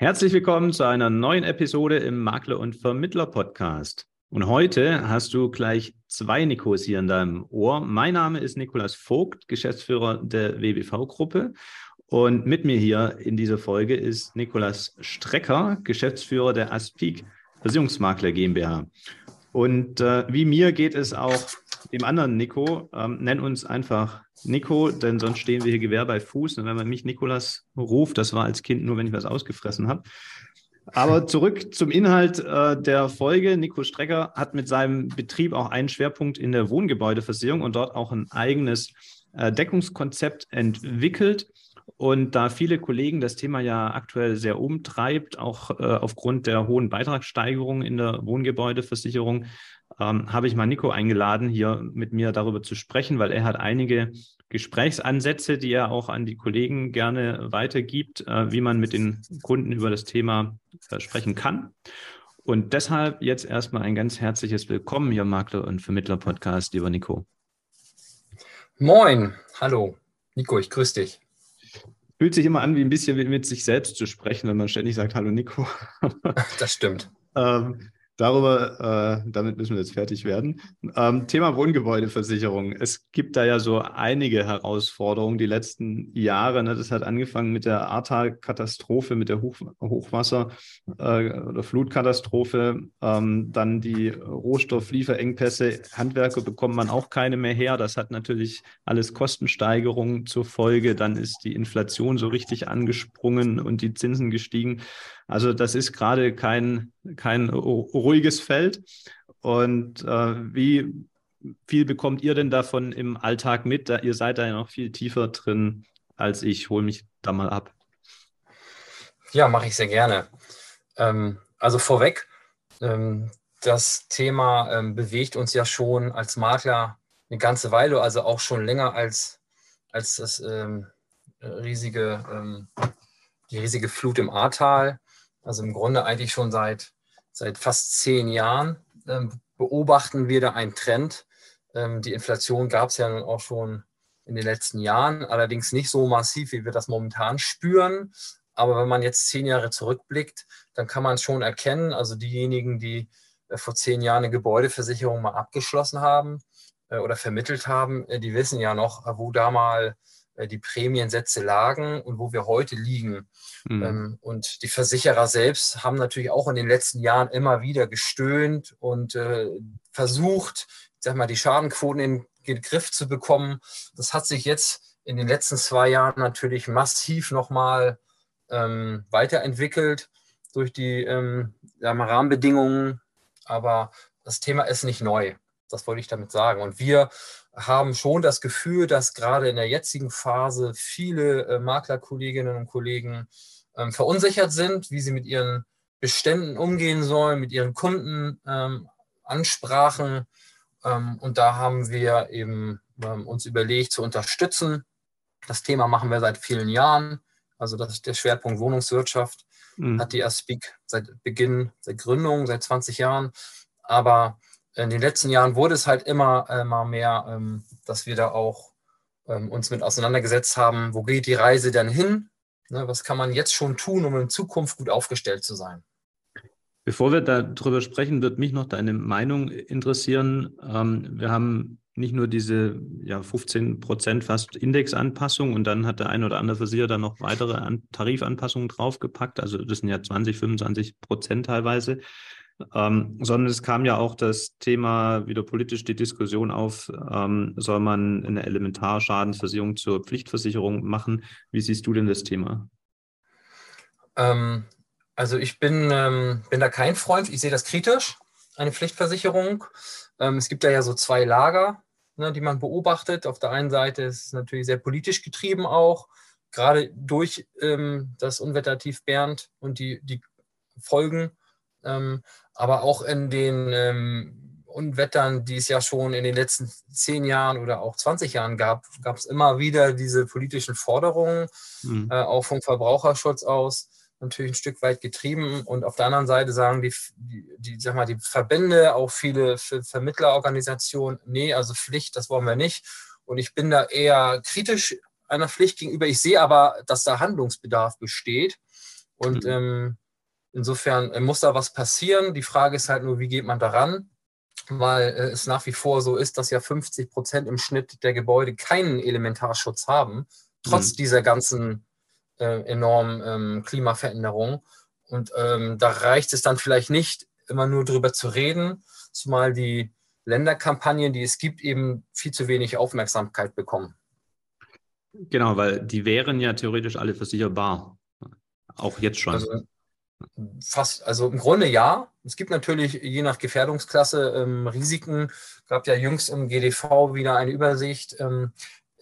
Herzlich willkommen zu einer neuen Episode im Makler- und Vermittler-Podcast. Und heute hast du gleich zwei Nikos hier in deinem Ohr. Mein Name ist Nikolas Vogt, Geschäftsführer der WBV-Gruppe. Und mit mir hier in dieser Folge ist Nikolas Strecker, Geschäftsführer der Aspik Versicherungsmakler GmbH. Und äh, wie mir geht es auch dem anderen Nico. Ähm, nenn uns einfach Nico, denn sonst stehen wir hier Gewehr bei Fuß. Und wenn man mich Nikolas ruft, das war als Kind nur, wenn ich was ausgefressen habe. Aber zurück zum Inhalt äh, der Folge. Nico Strecker hat mit seinem Betrieb auch einen Schwerpunkt in der Wohngebäudeversicherung und dort auch ein eigenes äh, Deckungskonzept entwickelt. Und da viele Kollegen das Thema ja aktuell sehr umtreibt, auch äh, aufgrund der hohen Beitragssteigerung in der Wohngebäudeversicherung, ähm, habe ich mal Nico eingeladen, hier mit mir darüber zu sprechen, weil er hat einige Gesprächsansätze, die er auch an die Kollegen gerne weitergibt, äh, wie man mit den Kunden über das Thema äh, sprechen kann. Und deshalb jetzt erstmal ein ganz herzliches Willkommen hier im Makler- und Vermittler-Podcast, lieber Nico. Moin, hallo. Nico, ich grüße dich. Fühlt sich immer an, wie ein bisschen mit sich selbst zu sprechen, wenn man ständig sagt, hallo Nico. das stimmt. ähm, Darüber, äh, damit müssen wir jetzt fertig werden. Ähm, Thema Wohngebäudeversicherung. Es gibt da ja so einige Herausforderungen die letzten Jahre. Ne? Das hat angefangen mit der Ahrtal-Katastrophe, mit der Hoch Hochwasser- äh, oder Flutkatastrophe. Ähm, dann die Rohstofflieferengpässe. Handwerker bekommt man auch keine mehr her. Das hat natürlich alles Kostensteigerungen zur Folge. Dann ist die Inflation so richtig angesprungen und die Zinsen gestiegen. Also das ist gerade kein, kein ruhiges Feld. Und äh, wie viel bekommt ihr denn davon im Alltag mit? Da, ihr seid da ja noch viel tiefer drin als ich. Hol mich da mal ab. Ja, mache ich sehr gerne. Ähm, also vorweg, ähm, das Thema ähm, bewegt uns ja schon als Makler eine ganze Weile, also auch schon länger als, als das ähm, riesige, ähm, die riesige Flut im Ahrtal. Also im Grunde eigentlich schon seit, seit fast zehn Jahren ähm, beobachten wir da einen Trend. Ähm, die Inflation gab es ja nun auch schon in den letzten Jahren, allerdings nicht so massiv, wie wir das momentan spüren. Aber wenn man jetzt zehn Jahre zurückblickt, dann kann man schon erkennen, also diejenigen, die äh, vor zehn Jahren eine Gebäudeversicherung mal abgeschlossen haben äh, oder vermittelt haben, äh, die wissen ja noch, wo da mal die Prämiensätze lagen und wo wir heute liegen. Mhm. Ähm, und die Versicherer selbst haben natürlich auch in den letzten Jahren immer wieder gestöhnt und äh, versucht, sag mal, die Schadenquoten in den Griff zu bekommen. Das hat sich jetzt in den letzten zwei Jahren natürlich massiv nochmal ähm, weiterentwickelt durch die ähm, Rahmenbedingungen. Aber das Thema ist nicht neu. Das wollte ich damit sagen. Und wir haben schon das Gefühl, dass gerade in der jetzigen Phase viele äh, Maklerkolleginnen und Kollegen ähm, verunsichert sind, wie sie mit ihren Beständen umgehen sollen, mit ihren Kunden ähm, ansprachen. Ähm, und da haben wir eben uns überlegt zu unterstützen. Das Thema machen wir seit vielen Jahren. Also das ist der Schwerpunkt Wohnungswirtschaft. Mhm. Hat die Aspik seit Beginn, seit Gründung, seit 20 Jahren. Aber in den letzten Jahren wurde es halt immer äh, mal mehr, ähm, dass wir da auch ähm, uns mit auseinandergesetzt haben, wo geht die Reise denn hin? Ne, was kann man jetzt schon tun, um in Zukunft gut aufgestellt zu sein? Bevor wir darüber sprechen, wird mich noch deine Meinung interessieren. Ähm, wir haben nicht nur diese ja, 15 Prozent fast Indexanpassung und dann hat der ein oder andere Versicherer dann noch weitere Tarifanpassungen draufgepackt. Also das sind ja 20, 25 Prozent teilweise. Ähm, sondern es kam ja auch das Thema wieder politisch die Diskussion auf, ähm, soll man eine Elementarschadensversicherung zur Pflichtversicherung machen? Wie siehst du denn das Thema? Ähm, also ich bin, ähm, bin da kein Freund, ich sehe das kritisch, eine Pflichtversicherung. Ähm, es gibt da ja so zwei Lager, ne, die man beobachtet. Auf der einen Seite ist es natürlich sehr politisch getrieben auch, gerade durch ähm, das Unwettertief Bernd und die, die Folgen aber auch in den ähm, Unwettern, die es ja schon in den letzten zehn Jahren oder auch 20 Jahren gab, gab es immer wieder diese politischen Forderungen, mhm. äh, auch vom Verbraucherschutz aus natürlich ein Stück weit getrieben. Und auf der anderen Seite sagen die, die, die, sag mal, die Verbände, auch viele Vermittlerorganisationen, nee, also Pflicht, das wollen wir nicht. Und ich bin da eher kritisch einer Pflicht gegenüber. Ich sehe aber, dass da Handlungsbedarf besteht. Und mhm. ähm, insofern äh, muss da was passieren. Die Frage ist halt nur, wie geht man daran? Weil äh, es nach wie vor so ist, dass ja 50 Prozent im Schnitt der Gebäude keinen Elementarschutz haben, trotz mhm. dieser ganzen äh, enormen ähm, Klimaveränderung. Und ähm, da reicht es dann vielleicht nicht, immer nur drüber zu reden, zumal die Länderkampagnen, die es gibt, eben viel zu wenig Aufmerksamkeit bekommen. Genau, weil die wären ja theoretisch alle versicherbar. Auch jetzt schon. Also, fast, also im Grunde ja. Es gibt natürlich je nach Gefährdungsklasse ähm, Risiken. Gab ja jüngst im GDV wieder eine Übersicht. Ähm,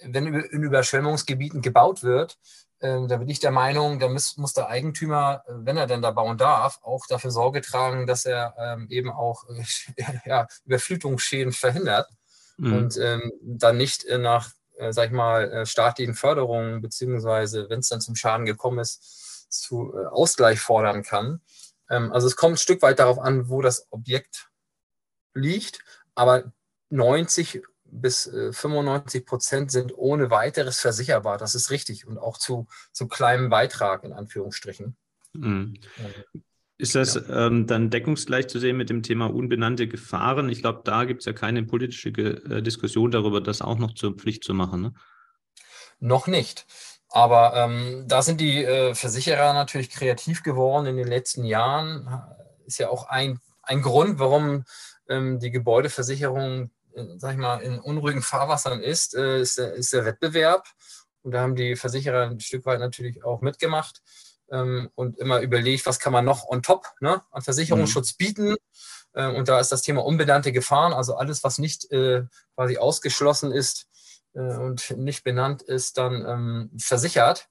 wenn in Überschwemmungsgebieten gebaut wird, ähm, da bin ich der Meinung, da muss, muss, der Eigentümer, äh, wenn er denn da bauen darf, auch dafür Sorge tragen, dass er ähm, eben auch äh, ja, Überflutungsschäden verhindert mhm. und ähm, dann nicht äh, nach, äh, sag ich mal, äh, staatlichen Förderungen, beziehungsweise wenn es dann zum Schaden gekommen ist, zu äh, Ausgleich fordern kann. Ähm, also es kommt ein Stück weit darauf an, wo das Objekt liegt, aber 90 bis 95 äh, Prozent sind ohne weiteres versicherbar. Das ist richtig und auch zu, zu kleinem Beitrag in Anführungsstrichen. Mhm. Ist das ja. ähm, dann deckungsgleich zu sehen mit dem Thema unbenannte Gefahren? Ich glaube, da gibt es ja keine politische äh, Diskussion darüber, das auch noch zur Pflicht zu machen. Ne? Noch nicht. Aber ähm, da sind die äh, Versicherer natürlich kreativ geworden in den letzten Jahren. Ist ja auch ein, ein Grund, warum ähm, die Gebäudeversicherung sag ich mal, in unruhigen Fahrwassern ist, äh, ist, der, ist der Wettbewerb. Und da haben die Versicherer ein Stück weit natürlich auch mitgemacht ähm, und immer überlegt, was kann man noch on top ne, an Versicherungsschutz mhm. bieten. Äh, und da ist das Thema unbenannte Gefahren, also alles, was nicht äh, quasi ausgeschlossen ist äh, und nicht benannt ist, dann ähm, versichert.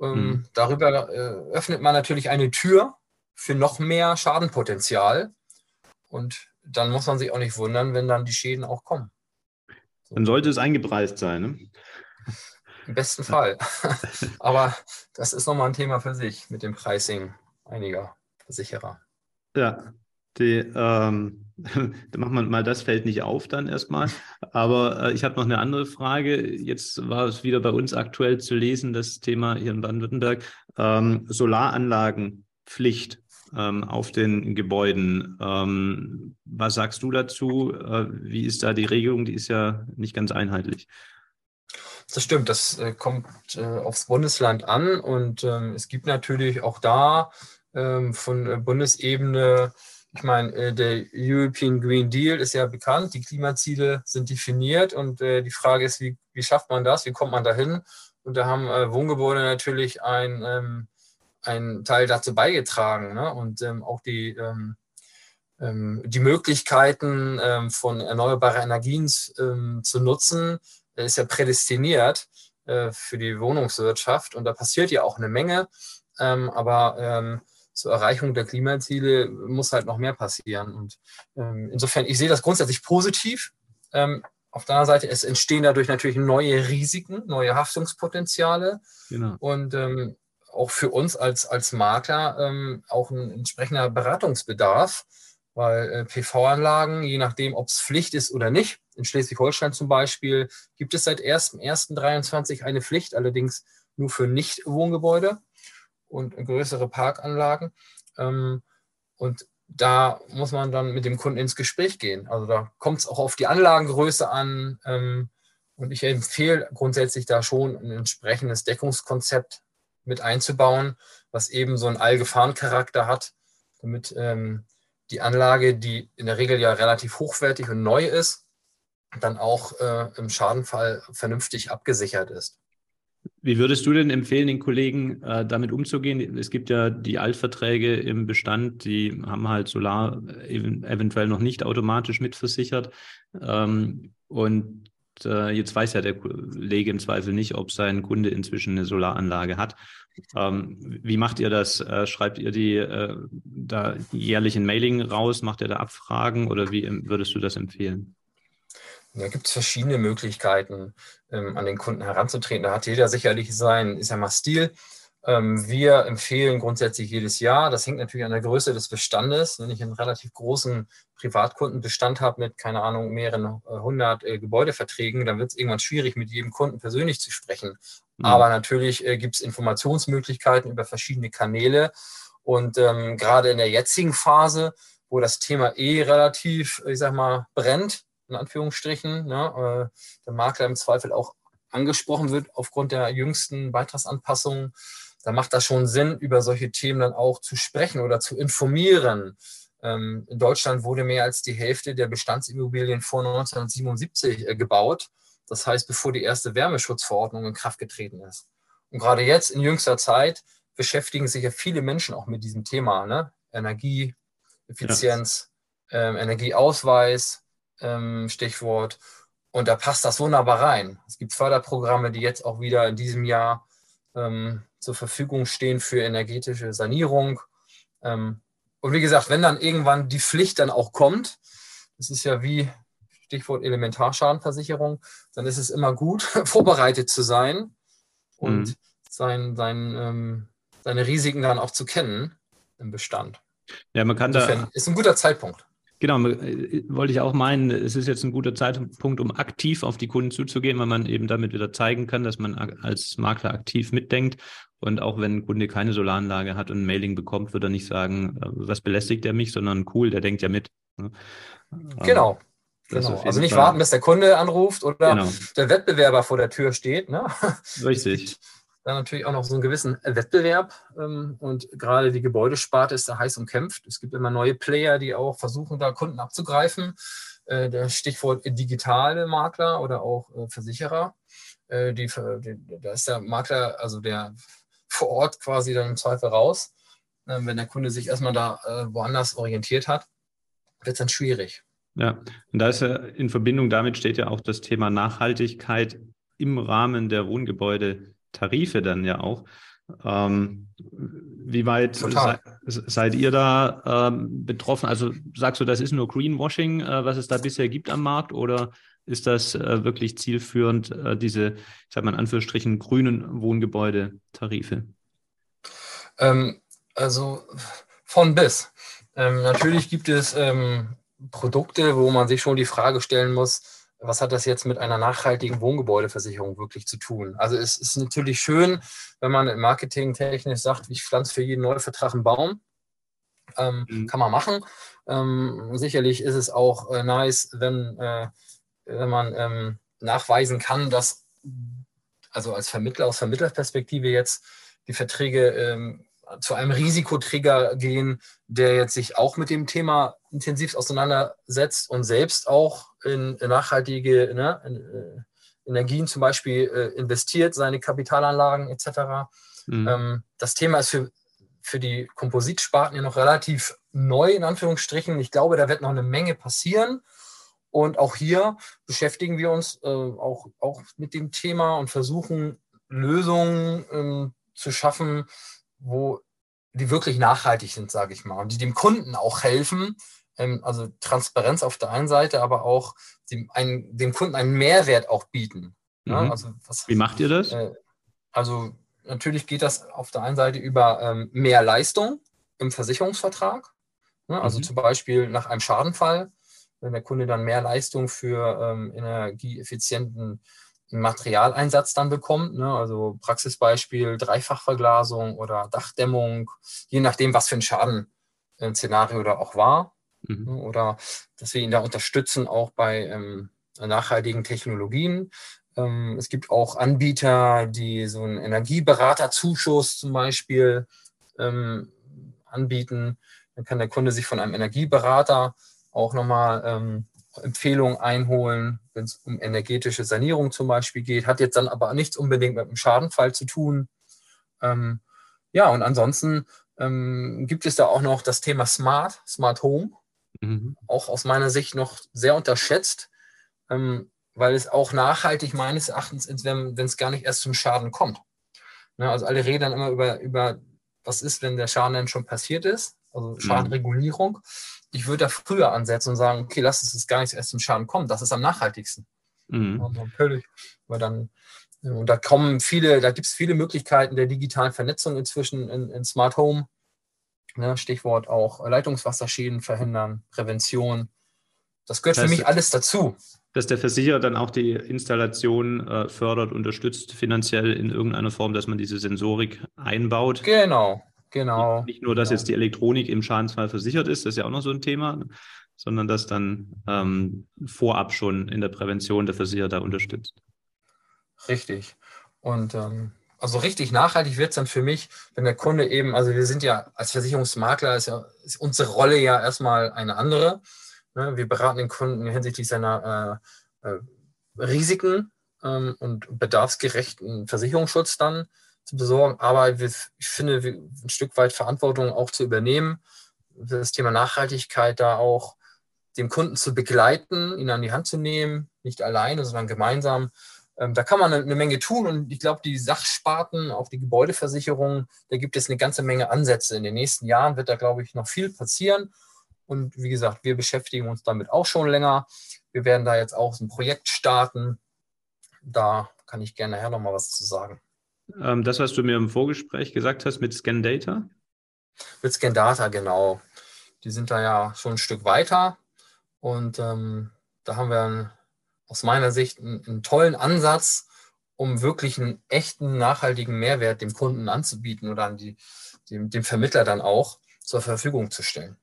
Ähm, mhm. Darüber äh, öffnet man natürlich eine Tür für noch mehr Schadenpotenzial. Und dann muss man sich auch nicht wundern, wenn dann die Schäden auch kommen. Dann sollte es eingepreist sein. Ne? Im besten Fall. Aber das ist nochmal ein Thema für sich mit dem Pricing einiger Versicherer. Ja, die, ähm, da macht man mal das Feld nicht auf dann erstmal. Aber äh, ich habe noch eine andere Frage. Jetzt war es wieder bei uns aktuell zu lesen, das Thema hier in Baden-Württemberg, ähm, Solaranlagenpflicht ähm, auf den Gebäuden. Ähm, was sagst du dazu? Äh, wie ist da die Regelung? Die ist ja nicht ganz einheitlich. Das stimmt, das äh, kommt äh, aufs Bundesland an und ähm, es gibt natürlich auch da ähm, von Bundesebene, ich meine, äh, der European Green Deal ist ja bekannt, die Klimaziele sind definiert und äh, die Frage ist, wie, wie schafft man das, wie kommt man dahin? Und da haben äh, Wohngebäude natürlich ein ähm, einen Teil dazu beigetragen. Ne? Und ähm, auch die, ähm, ähm, die Möglichkeiten von erneuerbaren Energien zu nutzen, ist ja prädestiniert für die Wohnungswirtschaft. Und da passiert ja auch eine Menge. Aber zur Erreichung der Klimaziele muss halt noch mehr passieren. Und insofern, ich sehe das grundsätzlich positiv. Auf der anderen Seite, es entstehen dadurch natürlich neue Risiken, neue Haftungspotenziale. Genau. Und ähm, auch für uns als, als Makler ähm, auch ein entsprechender Beratungsbedarf, weil äh, PV-Anlagen, je nachdem, ob es Pflicht ist oder nicht, in Schleswig-Holstein zum Beispiel, gibt es seit 1.1.23 eine Pflicht, allerdings nur für Nicht-Wohngebäude und größere Parkanlagen. Ähm, und da muss man dann mit dem Kunden ins Gespräch gehen. Also da kommt es auch auf die Anlagengröße an. Ähm, und ich empfehle grundsätzlich da schon ein entsprechendes Deckungskonzept mit einzubauen, was eben so einen Allgefahrencharakter hat, damit ähm, die Anlage, die in der Regel ja relativ hochwertig und neu ist, dann auch äh, im Schadenfall vernünftig abgesichert ist. Wie würdest du denn empfehlen, den Kollegen äh, damit umzugehen? Es gibt ja die Altverträge im Bestand, die haben halt Solar eventuell noch nicht automatisch mitversichert. Ähm, und äh, jetzt weiß ja der Kollege im Zweifel nicht, ob sein Kunde inzwischen eine Solaranlage hat. Ähm, wie macht ihr das? Äh, schreibt ihr die äh, da jährlich ein Mailing raus? Macht ihr da Abfragen oder wie würdest du das empfehlen? Da gibt es verschiedene Möglichkeiten, ähm, an den Kunden heranzutreten. Da hat jeder sicherlich sein, ist ja mal Stil. Ähm, wir empfehlen grundsätzlich jedes Jahr. Das hängt natürlich an der Größe des Bestandes. Wenn ich einen relativ großen Privatkundenbestand habe mit, keine Ahnung, mehreren äh, hundert äh, Gebäudeverträgen, dann wird es irgendwann schwierig, mit jedem Kunden persönlich zu sprechen. Mhm. Aber natürlich äh, gibt es Informationsmöglichkeiten über verschiedene Kanäle. Und ähm, gerade in der jetzigen Phase, wo das Thema eh relativ, ich sag mal, brennt, in Anführungsstrichen, ne, äh, der Makler im Zweifel auch angesprochen wird aufgrund der jüngsten Beitragsanpassungen, da macht das schon Sinn, über solche Themen dann auch zu sprechen oder zu informieren. Ähm, in Deutschland wurde mehr als die Hälfte der Bestandsimmobilien vor 1977 äh, gebaut. Das heißt, bevor die erste Wärmeschutzverordnung in Kraft getreten ist. Und gerade jetzt in jüngster Zeit beschäftigen sich ja viele Menschen auch mit diesem Thema. Ne? Energieeffizienz, ja. ähm, Energieausweis, ähm, Stichwort. Und da passt das wunderbar rein. Es gibt Förderprogramme, die jetzt auch wieder in diesem Jahr ähm, zur Verfügung stehen für energetische Sanierung. Ähm, und wie gesagt, wenn dann irgendwann die Pflicht dann auch kommt, das ist ja wie Stichwort Elementarschadenversicherung, dann ist es immer gut, vorbereitet zu sein und mhm. sein, sein, ähm, seine Risiken dann auch zu kennen im Bestand. Ja, man kann Insofern da. Ist ein guter Zeitpunkt. Genau, äh, wollte ich auch meinen, es ist jetzt ein guter Zeitpunkt, um aktiv auf die Kunden zuzugehen, weil man eben damit wieder zeigen kann, dass man als Makler aktiv mitdenkt. Und auch wenn ein Kunde keine Solaranlage hat und ein Mailing bekommt, wird er nicht sagen, äh, was belästigt er mich, sondern cool, der denkt ja mit. Ne? Genau. genau. Also nicht Fall. warten, bis der Kunde anruft oder genau. der Wettbewerber vor der Tür steht. Ne? Richtig dann natürlich auch noch so einen gewissen Wettbewerb. Ähm, und gerade die Gebäudesparte ist da heiß umkämpft. Es gibt immer neue Player, die auch versuchen, da Kunden abzugreifen. Äh, der Stichwort digitale Makler oder auch äh, Versicherer. Äh, die, da ist der Makler, also der vor Ort quasi dann im Zweifel raus. Wenn der Kunde sich erstmal da woanders orientiert hat, wird es dann schwierig. Ja, und da ist ja in Verbindung damit steht ja auch das Thema Nachhaltigkeit im Rahmen der Wohngebäude Tarife dann ja auch. Ähm, wie weit se, seid ihr da ähm, betroffen? Also sagst du, das ist nur Greenwashing, äh, was es da bisher gibt am Markt, oder ist das äh, wirklich zielführend, äh, diese, ich sag mal in Anführungsstrichen, grünen Wohngebäude-Tarife? Ähm, also von bis. Ähm, natürlich gibt es ähm, Produkte, wo man sich schon die Frage stellen muss, was hat das jetzt mit einer nachhaltigen Wohngebäudeversicherung wirklich zu tun? Also es ist natürlich schön, wenn man marketingtechnisch sagt, ich pflanze für jeden Neuvertrag einen Baum. Ähm, mhm. Kann man machen. Ähm, sicherlich ist es auch äh, nice, wenn, äh, wenn man ähm, nachweisen kann, dass, also als Vermittler, aus Vermittlerperspektive jetzt, die Verträge ähm, zu einem Risikoträger gehen, der jetzt sich auch mit dem Thema intensiv auseinandersetzt und selbst auch in, nachhaltige ne, in, äh, Energien zum Beispiel äh, investiert, seine Kapitalanlagen etc. Mhm. Ähm, das Thema ist für, für die Kompositsparten ja noch relativ neu, in Anführungsstrichen. Ich glaube, da wird noch eine Menge passieren. Und auch hier beschäftigen wir uns äh, auch, auch mit dem Thema und versuchen Lösungen ähm, zu schaffen, wo die wirklich nachhaltig sind, sage ich mal, und die dem Kunden auch helfen. Ähm, also Transparenz auf der einen Seite, aber auch dem, ein, dem Kunden einen Mehrwert auch bieten. Mhm. Ja, also was, Wie macht ihr das? Äh, also natürlich geht das auf der einen Seite über ähm, mehr Leistung im Versicherungsvertrag. Ne? Also mhm. zum Beispiel nach einem Schadenfall, wenn der Kunde dann mehr Leistung für ähm, energieeffizienten Materialeinsatz dann bekommt. Ne? Also Praxisbeispiel Dreifachverglasung oder Dachdämmung, je nachdem, was für ein Schadenszenario da auch war. Mhm. Ne? Oder dass wir ihn da unterstützen, auch bei ähm, nachhaltigen Technologien. Ähm, es gibt auch Anbieter, die so einen Energieberaterzuschuss zum Beispiel ähm, anbieten. Dann kann der Kunde sich von einem Energieberater auch nochmal ähm, Empfehlungen einholen, wenn es um energetische Sanierung zum Beispiel geht, hat jetzt dann aber nichts unbedingt mit einem Schadenfall zu tun. Ähm, ja, und ansonsten ähm, gibt es da auch noch das Thema Smart, Smart Home, mhm. auch aus meiner Sicht noch sehr unterschätzt, ähm, weil es auch nachhaltig meines Erachtens ist, wenn es gar nicht erst zum Schaden kommt. Ne, also alle reden dann immer über, über, was ist, wenn der Schaden dann schon passiert ist, also mhm. Schadenregulierung. Ich würde da früher ansetzen und sagen, okay, lass es gar nicht erst zum Schaden kommen. Das ist am nachhaltigsten. Mhm. Also völlig, weil dann Und da kommen viele, da gibt es viele Möglichkeiten der digitalen Vernetzung inzwischen in, in Smart Home. Ne, Stichwort auch Leitungswasserschäden verhindern, Prävention. Das gehört das heißt, für mich alles dazu. Dass der Versicherer dann auch die Installation äh, fördert, unterstützt finanziell in irgendeiner Form, dass man diese Sensorik einbaut. Genau, genau. Nicht nur, dass genau. jetzt die Elektronik im Schadensfall versichert ist, das ist ja auch noch so ein Thema, sondern dass dann ähm, vorab schon in der Prävention der Versicherer da unterstützt. Richtig. Und ähm, also richtig nachhaltig wird es dann für mich, wenn der Kunde eben, also wir sind ja als Versicherungsmakler, ist ja ist unsere Rolle ja erstmal eine andere. Ne? Wir beraten den Kunden hinsichtlich seiner äh, äh, Risiken ähm, und bedarfsgerechten Versicherungsschutz dann zu besorgen. Aber ich finde, ein Stück weit Verantwortung auch zu übernehmen, das Thema Nachhaltigkeit da auch dem Kunden zu begleiten, ihn an die Hand zu nehmen, nicht alleine, sondern gemeinsam ähm, da kann man eine, eine, Menge tun und ich glaube, die Sachsparten, auch die Gebäudeversicherung, da gibt es eine ganze Menge Ansätze. In den nächsten Jahren wird da, glaube ich, noch viel passieren. Und wie gesagt, wir beschäftigen uns damit auch schon länger. Wir werden da jetzt auch ein Projekt starten. Da kann ich gerne nachher nochmal was zu sagen. Ähm, das, was du mir im Vorgespräch gesagt hast mit ScanData? Mit ScanData, genau. Die sind da ja schon ein Stück weiter. Und ähm, da haben wir ein aus meiner Sicht einen, einen tollen Ansatz, um wirklich einen echten, nachhaltigen Mehrwert dem Kunden anzubieten oder an die, dem, dem Vermittler dann auch zur Verfügung zu stellen.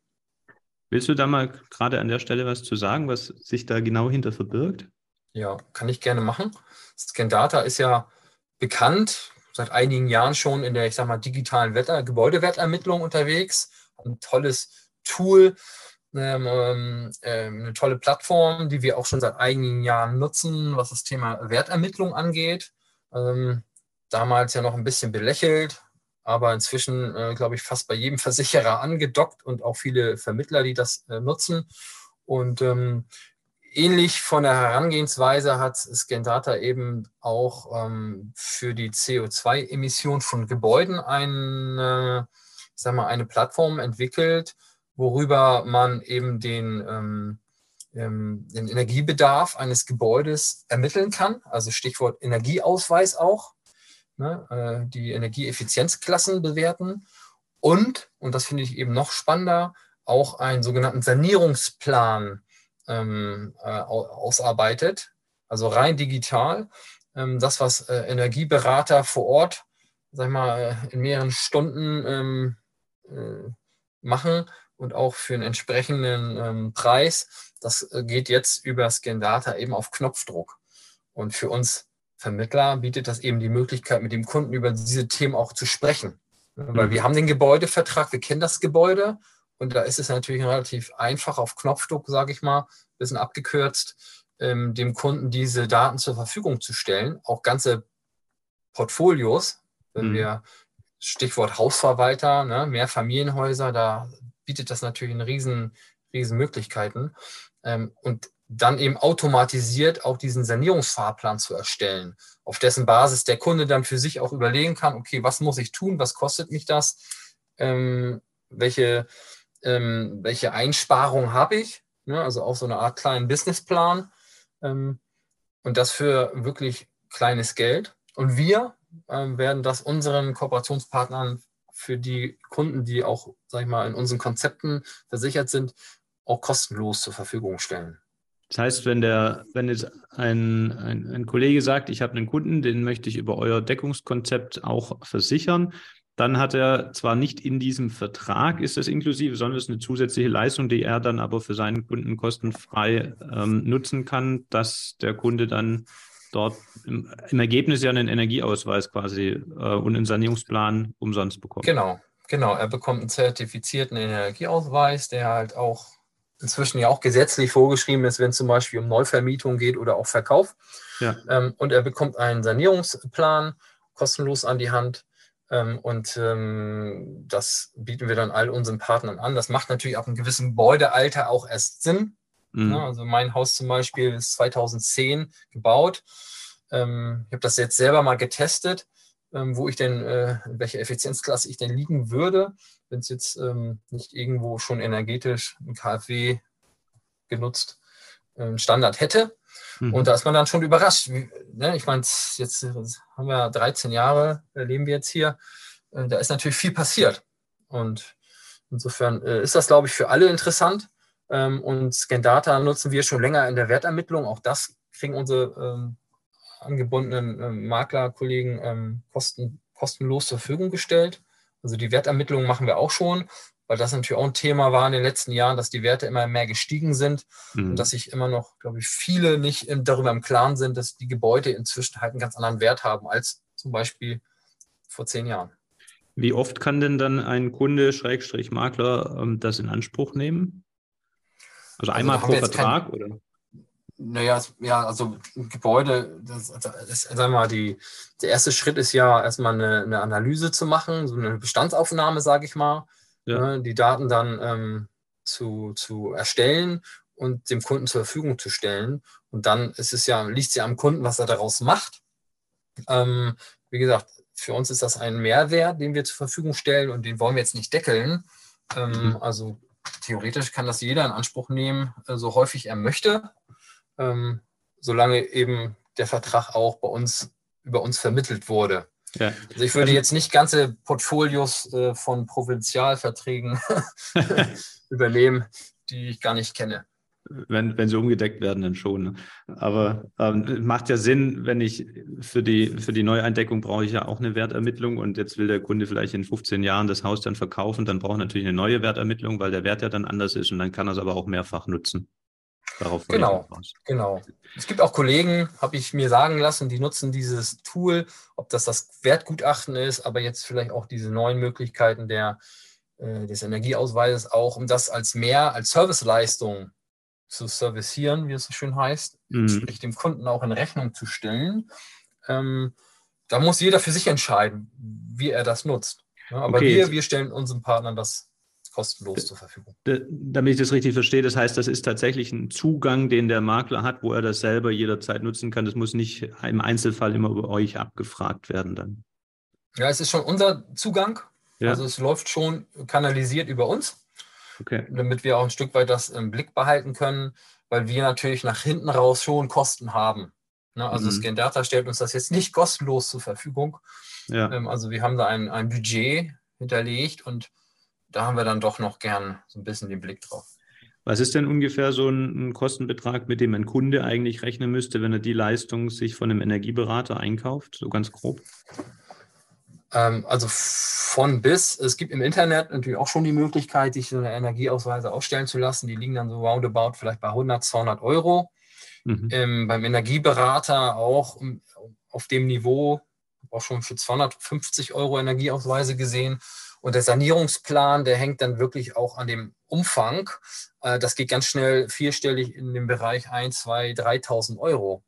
Willst du da mal gerade an der Stelle was zu sagen, was sich da genau hinter verbirgt? Ja, kann ich gerne machen. Scandata ist ja bekannt, seit einigen Jahren schon in der, ich sag mal, digitalen Wetter Gebäudewertermittlung unterwegs. Ein tolles Tool, ähm, ähm, ähm, eine tolle Plattform, die wir auch schon seit einigen Jahren nutzen, was das Thema Wertermittlung angeht. Ähm, damals ja noch ein bisschen belächelt, aber inzwischen, äh, glaube ich, fast bei jedem Versicherer angedockt und auch viele Vermittler, die das äh, nutzen. Und ähm, ähnlich von der Herangehensweise hat Scandata eben auch ähm, für die CO2-Emission von Gebäuden eine, ich sag mal, eine Plattform entwickelt, worüber man eben den, ähm, ähm, den Energiebedarf eines Gebäudes ermitteln kann. Also Stichwort Energieausweis auch. Ne, äh, die Energieeffizienzklassen bewerten und, und das finde ich eben noch spannender, auch einen sogenannten Sanierungsplan ähm, äh, ausarbeitet, also rein digital. Ähm, das, was äh, Energieberater vor Ort, sag ich mal, äh, in mehreren Stunden ähm, äh, machen, und auch für einen entsprechenden ähm, Preis. Das äh, geht jetzt über Scandata eben auf Knopfdruck. Und für uns Vermittler bietet das eben die Möglichkeit, mit dem Kunden über diese Themen auch zu sprechen. Weil mhm. wir haben den Gebäudevertrag, wir kennen das Gebäude und da ist es natürlich relativ einfach auf Knopfdruck, sage ich mal, ein bisschen abgekürzt, ähm, dem Kunden diese Daten zur Verfügung zu stellen. Auch ganze Portfolios, wenn mhm. wir Stichwort Hausverwalter, ne, mehr Familienhäuser, da bietet das natürlich eine riesen, riesen Möglichkeiten. Ähm, und dann eben automatisiert auch diesen Sanierungsfahrplan zu erstellen, auf dessen Basis der Kunde dann für sich auch überlegen kann, okay, was muss ich tun, was kostet mich das, ähm, welche, ähm, welche Einsparungen habe ich, ne? also auch so eine Art kleinen Businessplan ähm, und das für wirklich kleines Geld. Und wir ähm, werden das unseren Kooperationspartnern für die Kunden, die auch, sag ich mal, in unseren Konzepten versichert sind, auch kostenlos zur Verfügung stellen. Das heißt, wenn der, wenn jetzt ein, ein, ein Kollege sagt, ich habe einen Kunden, den möchte ich über euer Deckungskonzept auch versichern, dann hat er zwar nicht in diesem Vertrag ist das inklusive, sondern es ist eine zusätzliche Leistung, die er dann aber für seinen Kunden kostenfrei ähm, nutzen kann, dass der Kunde dann dort im, im, Ergebnis ja einen Energieausweis quasi äh, und einen Sanierungsplan umsonst bekommt. Genau, genau. Er bekommt einen zertifizierten Energieausweis, der halt auch inzwischen ja auch gesetzlich vorgeschrieben ist, wenn es zum Beispiel um Neuvermietung geht oder auch Verkauf. Ja. Ähm, und er bekommt einen Sanierungsplan kostenlos an die Hand. Ähm, und ähm, das bieten wir dann all unseren Partnern an. Das macht natürlich ab einem gewissen Gebäudealter auch erst Sinn, Mhm. Ja, also mein Haus zum Beispiel ist 2010 gebaut. Ähm, ich habe das jetzt selber mal getestet, ähm, wo ich denn, äh, in welcher Effizienzklasse ich denn liegen würde, wenn es jetzt ähm, nicht irgendwo schon energetisch ein KfW genutzt ähm, Standard hätte. Mhm. Und da ist man dann schon überrascht. Ne? Ich meine, jetzt haben wir 13 Jahre, leben wir jetzt hier. Äh, da ist natürlich viel passiert. Und insofern äh, ist das, glaube ich, für alle interessant. Ähm, und Scandata nutzen wir schon länger in der Wertermittlung. Auch das kriegen unsere ähm, angebundenen ähm, Maklerkollegen kosten, kostenlos zur Verfügung gestellt. Also die Wertermittlung machen wir auch schon weil das natürlich auch ein Thema war in den letzten Jahren, dass die Werte immer mehr gestiegen sind mhm. und dass sich immer noch, glaube ich, viele nicht darüber im Klaren sind, dass die Gebäude inzwischen halt einen ganz anderen Wert haben als zum Beispiel vor zehn Jahren. Wie oft kann denn dann ein Kunde, Schrägstrich Makler, ähm, das in Anspruch nehmen? Also, also einmal pro Vertrag kein, oder? Naja, ja, also Gebäude, das, das, sagen wir mal, die, der erste Schritt ist ja erstmal eine, eine Analyse zu machen, so eine Bestandsaufnahme, sage ich mal ja. ne, die Daten dann ähm, zu, zu erstellen und dem Kunden zur Verfügung zu stellen. Und dann ist es ja, liegt es ja am Kunden, was er daraus macht. Ähm, wie gesagt, für uns ist das ein Mehrwert, den wir zur Verfügung stellen und den wollen wir jetzt nicht deckeln. Ähm, mhm. Also theoretisch kann das jeder in Anspruch nehmen, äh, so häufig er möchte, ähm, solange eben der Vertrag auch bei uns über uns vermittelt wurde. Ja. Also ich würde also jetzt nicht ganze Portfolios äh, von Provinzialverträgen übernehmen, die ich gar nicht kenne. Wenn, wenn sie umgedeckt werden, dann schon. Ne? Aber ähm, macht ja Sinn, wenn ich für die, für die Neueindeckung brauche ich ja auch eine Wertermittlung und jetzt will der Kunde vielleicht in 15 Jahren das Haus dann verkaufen, dann braucht er natürlich eine neue Wertermittlung, weil der Wert ja dann anders ist und dann kann er es aber auch mehrfach nutzen. Darauf genau, genau. Es gibt auch Kollegen, habe ich mir sagen lassen, die nutzen dieses Tool, ob das das Wertgutachten ist, aber jetzt vielleicht auch diese neuen Möglichkeiten der, äh, des Energieausweises auch, um das als mehr, als Serviceleistung zu servicieren, wie es so schön heißt, mhm. sprich dem Kunden auch in Rechnung zu stellen. Ähm, da muss jeder für sich entscheiden, wie er das nutzt. Ja, aber okay, wir, wir stellen unseren Partnern das kostenlos zur Verfügung. Damit ich das richtig verstehe, das heißt, das ist tatsächlich ein Zugang, den der Makler hat, wo er das selber jederzeit nutzen kann. Das muss nicht im Einzelfall immer über euch abgefragt werden dann. Ja, es ist schon unser Zugang. Ja. Also es läuft schon kanalisiert über uns, okay. damit wir auch ein Stück weit das im Blick behalten können, weil wir natürlich nach hinten raus schon Kosten haben. Ne? Also mhm. Scandata stellt uns das jetzt nicht kostenlos zur Verfügung. Ja. Ähm, also wir haben da ein, ein Budget hinterlegt und da haben wir dann doch noch gern so ein bisschen den Blick drauf. Was ist denn ungefähr so ein, Kostenbetrag, mit dem ein Kunde eigentlich rechnen müsste, wenn er die Leistung sich von einem Energieberater einkauft, so ganz grob? Ähm, also von bis. Es gibt im Internet natürlich auch schon die Möglichkeit, sich so eine Energieausweise ausstellen zu lassen. Die liegen dann so roundabout vielleicht bei 100, 200 Euro. Mhm. Ähm, beim Energieberater auch auf dem Niveau, auch schon für 250 Euro Energieausweise gesehen. Und der Sanierungsplan, der hängt dann wirklich auch an dem Umfang. Äh, das geht ganz schnell vierstellig in dem Bereich 1, 2, 3.000 Euro.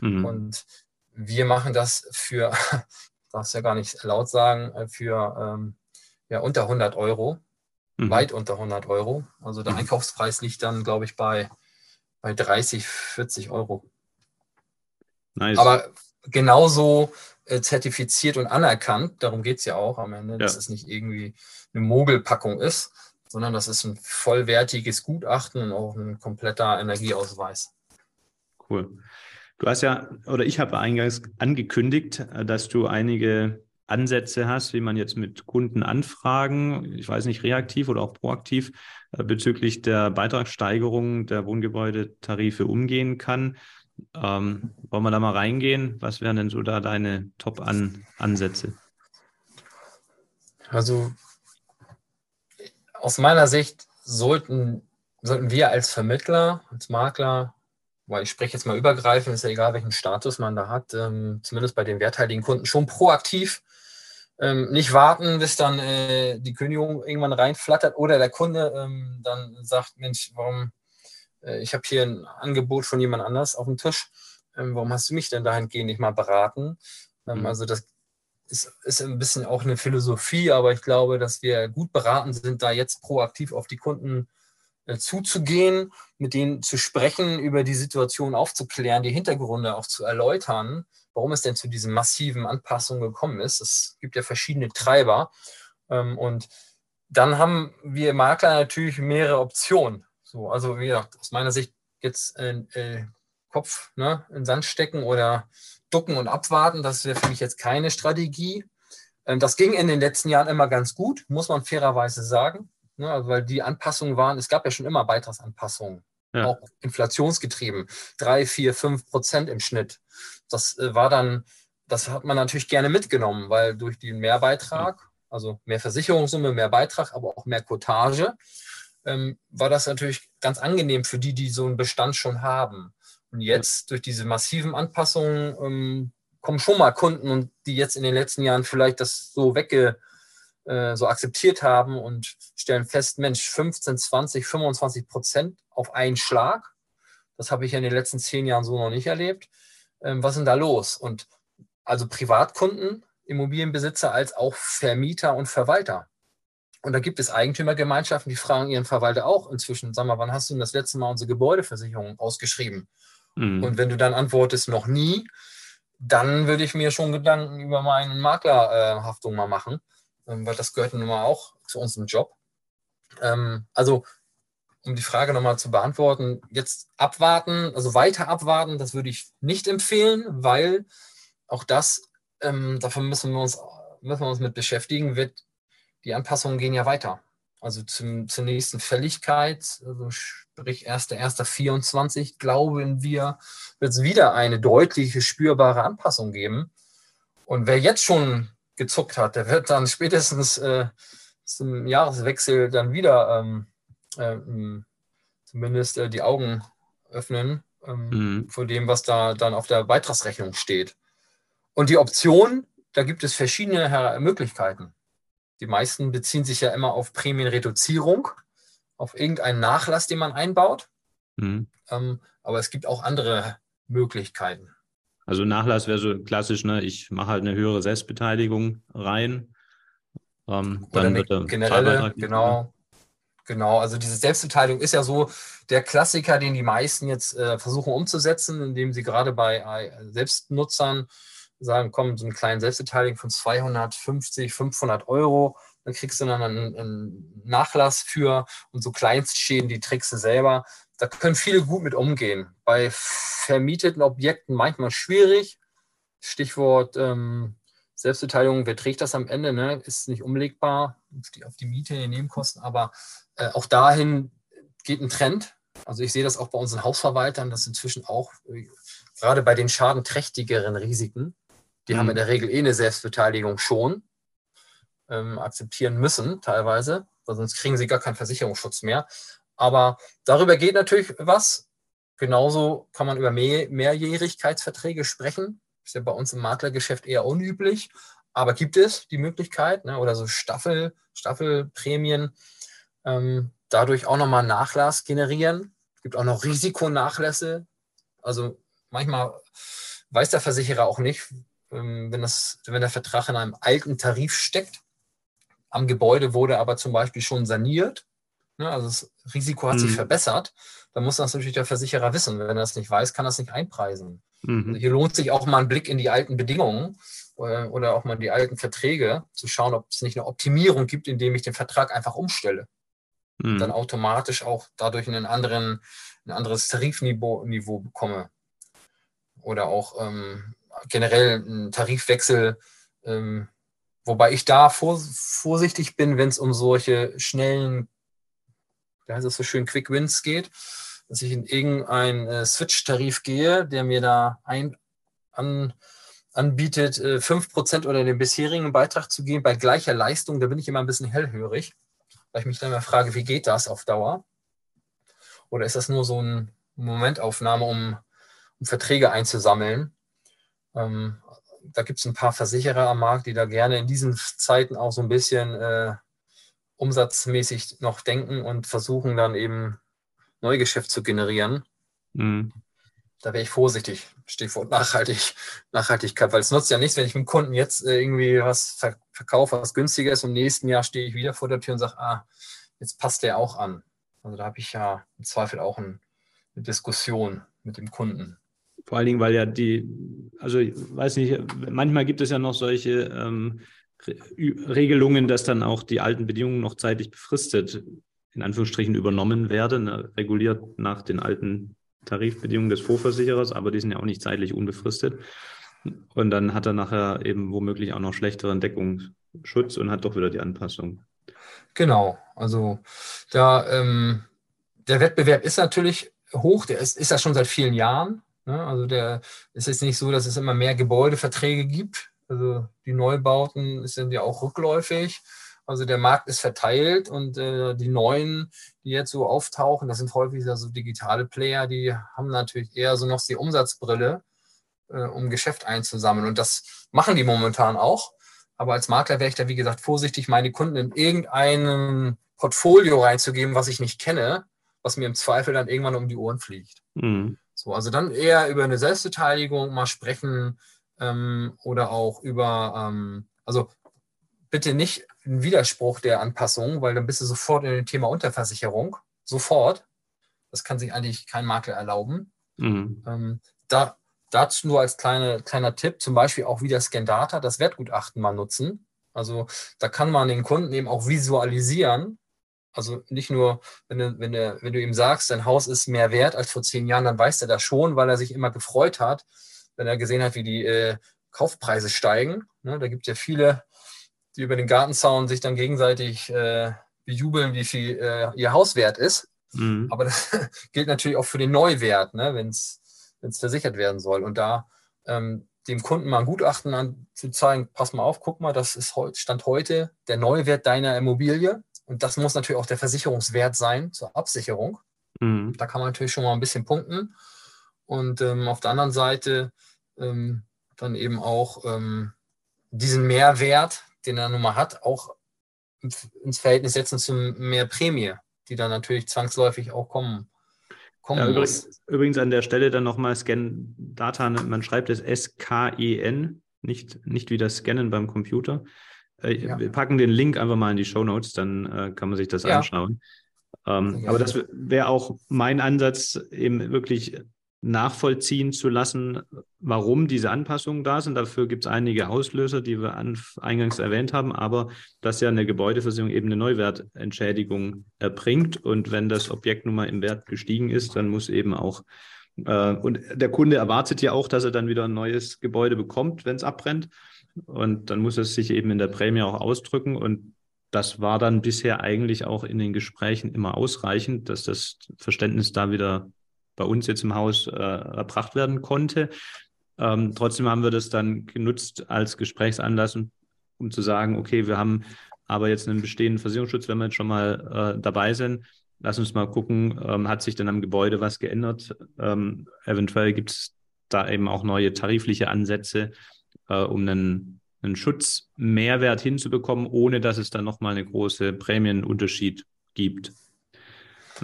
Mhm. Und wir machen das für, darfst ja gar nicht laut sagen, äh, für ähm, ja, unter 100 Euro, mhm. weit unter 100 Euro. Also der mhm. Einkaufspreis liegt dann, glaube ich, bei, bei 30, 40 Euro. Nice. Aber genauso zertifiziert und anerkannt. Darum geht es ja auch am Ende, ja. dass es nicht irgendwie eine Mogelpackung ist, sondern das ist ein vollwertiges Gutachten und auch ein kompletter Energieausweis. Cool. Du hast ja, oder ich habe eingangs angekündigt, dass du einige Ansätze hast, wie man jetzt mit Kunden anfragen, ich weiß nicht, reaktiv oder auch proaktiv, äh, bezüglich der Beitragssteigerung der Wohngebäudetarife umgehen kann. Ähm, wollen wir da mal reingehen? Was wären denn so da deine Top-Ansätze? Also aus meiner Sicht sollten, sollten wir als Vermittler, als Makler, weil ich spreche jetzt mal übergreifend, ist ja egal, welchen Status man da hat, ähm, zumindest bei den werthaltigen Kunden schon proaktiv ähm, nicht warten, bis dann äh, die Kündigung irgendwann reinflattert oder der Kunde ähm, dann sagt, Mensch, warum ich habe hier ein Angebot von jemand anders auf dem Tisch. Ähm, warum hast du mich denn dahingehend nicht mal beraten? Ähm, mhm. Also das ist, ist ein bisschen auch eine Philosophie, aber ich glaube, dass wir gut beraten sind, da jetzt proaktiv auf die Kunden äh, zuzugehen, mit denen zu sprechen, über die Situation aufzuklären, die Hintergründe auch zu erläutern, warum es denn zu diesen massiven Anpassungen gekommen ist. Es gibt ja verschiedene Treiber. Ähm, und dann haben wir Makler natürlich mehrere Optionen. So, also wie gesagt, aus meiner Sicht jetzt äh, äh, Kopf ne, in den Sand stecken oder ducken und abwarten. Das wäre für mich jetzt keine Strategie. Ähm, das ging in den letzten Jahren immer ganz gut, muss man fairerweise sagen, ne, also weil die Anpassungen waren, es gab ja schon immer Beitragsanpassungen, ja. auch inflationsgetrieben, drei, vier, fünf Prozent im Schnitt. Das äh, war dann, das hat man natürlich gerne mitgenommen, weil durch den Mehrbeitrag, also mehr Versicherungssumme, mehr Beitrag, aber auch mehr Cottage, ähm, war das natürlich ganz angenehm für die, die so einen Bestand schon haben. Und jetzt durch diese massiven Anpassungen ähm, kommen schon mal Kunden und die jetzt in den letzten Jahren vielleicht das so wegge, äh, so akzeptiert haben und stellen fest, Mensch, 15, 20, 25 Prozent auf einen Schlag. Das habe ich in den letzten zehn Jahren so noch nicht erlebt. Ähm, was ist denn da los? Und also Privatkunden, Immobilienbesitzer als auch Vermieter und Verwalter. Und da gibt es Eigentümergemeinschaften, die fragen ihren Verwalter auch inzwischen, sag mal, wann hast du denn das letzte Mal unsere Gebäudeversicherung ausgeschrieben? Mhm. Und wenn du dann antwortest, noch nie, dann würde ich mir schon Gedanken über meine Maklerhaftung äh, mal machen, ähm, weil das gehört nun mal auch zu unserem Job. Ähm, also, um die Frage nochmal zu beantworten, jetzt abwarten, also weiter abwarten, das würde ich nicht empfehlen, weil auch das, ähm, dafür müssen wir, uns, müssen wir uns mit beschäftigen, wird, die Anpassungen gehen ja weiter. Also zum, zur nächsten Fälligkeit, also sprich 1.1.24, glauben wir, wird es wieder eine deutliche, spürbare Anpassung geben. Und wer jetzt schon gezuckt hat, der wird dann spätestens äh, zum Jahreswechsel dann wieder ähm, äh, zumindest äh, die Augen öffnen ähm, mhm. vor dem, was da dann auf der Beitragsrechnung steht. Und die Option, da gibt es verschiedene Möglichkeiten. Die meisten beziehen sich ja immer auf Prämienreduzierung, auf irgendeinen Nachlass, den man einbaut. Mhm. Ähm, aber es gibt auch andere Möglichkeiten. Also Nachlass wäre so klassisch, ne? ich mache halt eine höhere Selbstbeteiligung rein. Ähm, dann wird der generelle, genau. Genau, also diese Selbstbeteiligung ist ja so der Klassiker, den die meisten jetzt äh, versuchen umzusetzen, indem sie gerade bei äh, Selbstnutzern sagen, komm, so eine kleine Selbstbeteiligung von 250, 500 Euro, dann kriegst du dann einen, einen Nachlass für und so Kleinstschäden, die trägst du selber. Da können viele gut mit umgehen. Bei vermieteten Objekten manchmal schwierig. Stichwort ähm, Selbstbeteiligung, wer trägt das am Ende? Ne? Ist nicht umlegbar auf die, auf die Miete, die Nebenkosten, aber äh, auch dahin geht ein Trend. Also ich sehe das auch bei unseren Hausverwaltern, dass inzwischen auch äh, gerade bei den schadenträchtigeren Risiken die mhm. haben in der Regel eh eine Selbstbeteiligung schon, ähm, akzeptieren müssen teilweise, weil sonst kriegen sie gar keinen Versicherungsschutz mehr. Aber darüber geht natürlich was. Genauso kann man über Mehr Mehrjährigkeitsverträge sprechen. Ist ja bei uns im Maklergeschäft eher unüblich, aber gibt es die Möglichkeit, ne, oder so Staffel, Staffelprämien, ähm, dadurch auch nochmal Nachlass generieren. Es gibt auch noch Risikonachlässe. Also manchmal weiß der Versicherer auch nicht, wenn, das, wenn der Vertrag in einem alten Tarif steckt. Am Gebäude wurde aber zum Beispiel schon saniert. Ne, also das Risiko hat mhm. sich verbessert. Dann muss das natürlich der Versicherer wissen. Wenn er das nicht weiß, kann er es nicht einpreisen. Mhm. Also hier lohnt sich auch mal ein Blick in die alten Bedingungen äh, oder auch mal in die alten Verträge, zu schauen, ob es nicht eine Optimierung gibt, indem ich den Vertrag einfach umstelle. Mhm. Dann automatisch auch dadurch einen anderen, ein anderes Tarifniveau Niveau bekomme. Oder auch ähm, generell ein Tarifwechsel, ähm, wobei ich da vor, vorsichtig bin, wenn es um solche schnellen, wie heißt das so schön, Quick Wins geht, dass ich in irgendeinen äh, Switch-Tarif gehe, der mir da ein, an, anbietet, äh, 5% oder den bisherigen Beitrag zu geben bei gleicher Leistung, da bin ich immer ein bisschen hellhörig, weil ich mich dann mal frage, wie geht das auf Dauer? Oder ist das nur so eine Momentaufnahme, um, um Verträge einzusammeln? Ähm, da gibt es ein paar Versicherer am Markt, die da gerne in diesen Zeiten auch so ein bisschen äh, umsatzmäßig noch denken und versuchen dann eben Neugeschäft zu generieren. Mhm. Da wäre ich vorsichtig. Stichwort Nachhaltig, Nachhaltigkeit, weil es nutzt ja nichts, wenn ich mit dem Kunden jetzt äh, irgendwie was verkaufe, was günstiger ist und im nächsten Jahr stehe ich wieder vor der Tür und sage, ah, jetzt passt der auch an. Also da habe ich ja im Zweifel auch ein, eine Diskussion mit dem Kunden. Vor allen Dingen, weil ja die, also ich weiß nicht, manchmal gibt es ja noch solche ähm, Regelungen, dass dann auch die alten Bedingungen noch zeitlich befristet, in Anführungsstrichen, übernommen werden, ne, reguliert nach den alten Tarifbedingungen des Vorversicherers, aber die sind ja auch nicht zeitlich unbefristet. Und dann hat er nachher eben womöglich auch noch schlechteren Deckungsschutz und hat doch wieder die Anpassung. Genau, also da ähm, der Wettbewerb ist natürlich hoch, der ist, ist ja schon seit vielen Jahren. Ne? Also der ist jetzt nicht so, dass es immer mehr Gebäudeverträge gibt. Also die Neubauten sind ja auch rückläufig. Also der Markt ist verteilt und äh, die neuen, die jetzt so auftauchen, das sind häufig so digitale Player, die haben natürlich eher so noch die Umsatzbrille, äh, um Geschäft einzusammeln. Und das machen die momentan auch. Aber als Makler wäre ich da, wie gesagt, vorsichtig, meine Kunden in irgendein Portfolio reinzugeben, was ich nicht kenne, was mir im Zweifel dann irgendwann um die Ohren fliegt. Mhm. So, also dann eher über eine Selbstbeteiligung mal sprechen ähm, oder auch über, ähm, also bitte nicht ein Widerspruch der Anpassung, weil dann bist du sofort in dem Thema Unterversicherung. Sofort. Das kann sich eigentlich kein Makler erlauben. Mhm. Ähm, da, dazu nur als kleine, kleiner Tipp, zum Beispiel auch wieder Scandata, das Wertgutachten mal nutzen. Also da kann man den Kunden eben auch visualisieren. Also nicht nur, wenn du, wenn, du, wenn du ihm sagst, dein Haus ist mehr wert als vor zehn Jahren, dann weiß er das schon, weil er sich immer gefreut hat, wenn er gesehen hat, wie die äh, Kaufpreise steigen. Ne, da gibt es ja viele die über den Gartenzaun sich dann gegenseitig äh, bejubeln, wie viel äh, ihr Haus wert ist. Mhm. Aber das gilt natürlich auch für den Neuwert, ne, wenn es versichert werden soll. Und da ähm, dem Kunden mal ein Gutachten an, zu zeigen, pass mal auf, guck mal, das ist heute, Stand heute der Neuwert deiner Immobilie. Und das muss natürlich auch der Versicherungswert sein zur Absicherung. Mhm. Da kann man natürlich schon mal ein bisschen punkten. Und ähm, auf der anderen Seite ähm, dann eben auch ähm, diesen Mehrwert, den er nun mal hat, auch ins Verhältnis setzen zu mehr Prämie, die dann natürlich zwangsläufig auch kommen. kommen ja, übrigens, übrigens, an der Stelle dann nochmal Scan Data, man schreibt es S-K-E-N, nicht, nicht wie das Scannen beim Computer. Äh, ja. Wir packen den Link einfach mal in die Show Notes, dann äh, kann man sich das ja. anschauen. Ähm, aber das wäre auch mein Ansatz, eben wirklich nachvollziehen zu lassen, warum diese Anpassungen da sind. Dafür gibt es einige Auslöser, die wir eingangs erwähnt haben, aber dass ja eine Gebäudeversicherung eben eine Neuwertentschädigung erbringt. Und wenn das Objekt nun mal im Wert gestiegen ist, dann muss eben auch, äh, und der Kunde erwartet ja auch, dass er dann wieder ein neues Gebäude bekommt, wenn es abbrennt. Und dann muss es sich eben in der Prämie auch ausdrücken. Und das war dann bisher eigentlich auch in den Gesprächen immer ausreichend, dass das Verständnis da wieder bei uns jetzt im Haus äh, erbracht werden konnte. Ähm, trotzdem haben wir das dann genutzt als Gesprächsanlass, um zu sagen, okay, wir haben aber jetzt einen bestehenden Versicherungsschutz, wenn wir jetzt schon mal äh, dabei sind. Lass uns mal gucken, ähm, hat sich denn am Gebäude was geändert? Ähm, eventuell gibt es da eben auch neue tarifliche Ansätze, äh, um einen, einen Schutzmehrwert hinzubekommen, ohne dass es dann nochmal eine große Prämienunterschied gibt.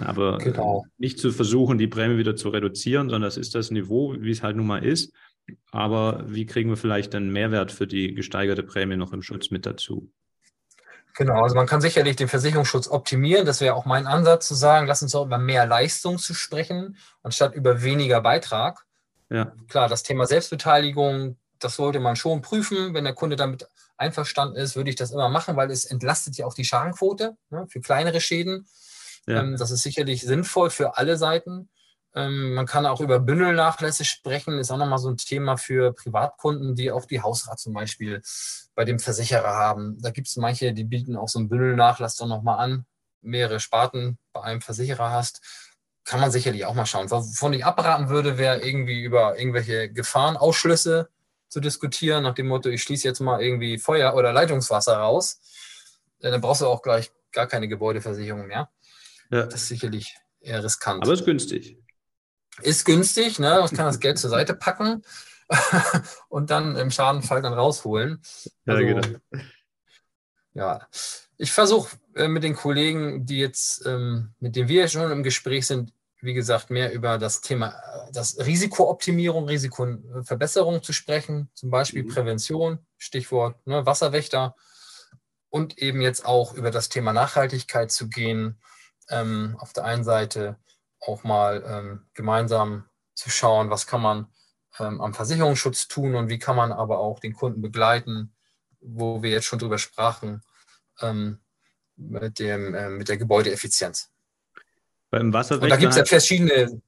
Aber genau. nicht zu versuchen, die Prämie wieder zu reduzieren, sondern das ist das Niveau, wie es halt nun mal ist. Aber wie kriegen wir vielleicht einen Mehrwert für die gesteigerte Prämie noch im Schutz mit dazu? Genau, also man kann sicherlich den Versicherungsschutz optimieren. Das wäre auch mein Ansatz zu sagen, lass uns auch über mehr Leistung zu sprechen, anstatt über weniger Beitrag. Ja. Klar, das Thema Selbstbeteiligung, das sollte man schon prüfen. Wenn der Kunde damit einverstanden ist, würde ich das immer machen, weil es entlastet ja auch die Schadenquote ne, für kleinere Schäden. Ja. Ähm, das ist sicherlich sinnvoll für alle Seiten. Ähm, man kann auch über Bündelnachlässe sprechen, ist auch nochmal so ein Thema für Privatkunden, die auch die Hausrat zum Beispiel bei dem Versicherer haben. Da gibt es manche, die bieten auch so einen Bündelnachlass dann nochmal an, mehrere Sparten bei einem Versicherer hast. Kann man sicherlich auch mal schauen. Wovon ich abraten würde, wäre irgendwie über irgendwelche Gefahrenausschlüsse zu diskutieren, nach dem Motto, ich schließe jetzt mal irgendwie Feuer- oder Leitungswasser raus. Dann brauchst du auch gleich gar keine Gebäudeversicherung mehr. Ja. Das ist sicherlich eher riskant. Aber ist günstig. Ist günstig, ne? Ich kann das Geld zur Seite packen und dann im Schadenfall dann rausholen. Also, ja, genau. ja, ich versuche äh, mit den Kollegen, die jetzt, ähm, mit denen wir schon im Gespräch sind, wie gesagt, mehr über das Thema, äh, das Risikooptimierung, Risikoverbesserung zu sprechen, zum Beispiel mhm. Prävention, Stichwort ne, Wasserwächter und eben jetzt auch über das Thema Nachhaltigkeit zu gehen, ähm, auf der einen Seite auch mal ähm, gemeinsam zu schauen, was kann man ähm, am Versicherungsschutz tun und wie kann man aber auch den Kunden begleiten, wo wir jetzt schon drüber sprachen, ähm, mit, dem, äh, mit der Gebäudeeffizienz. Beim Wasser. Und da gibt es ja verschiedene,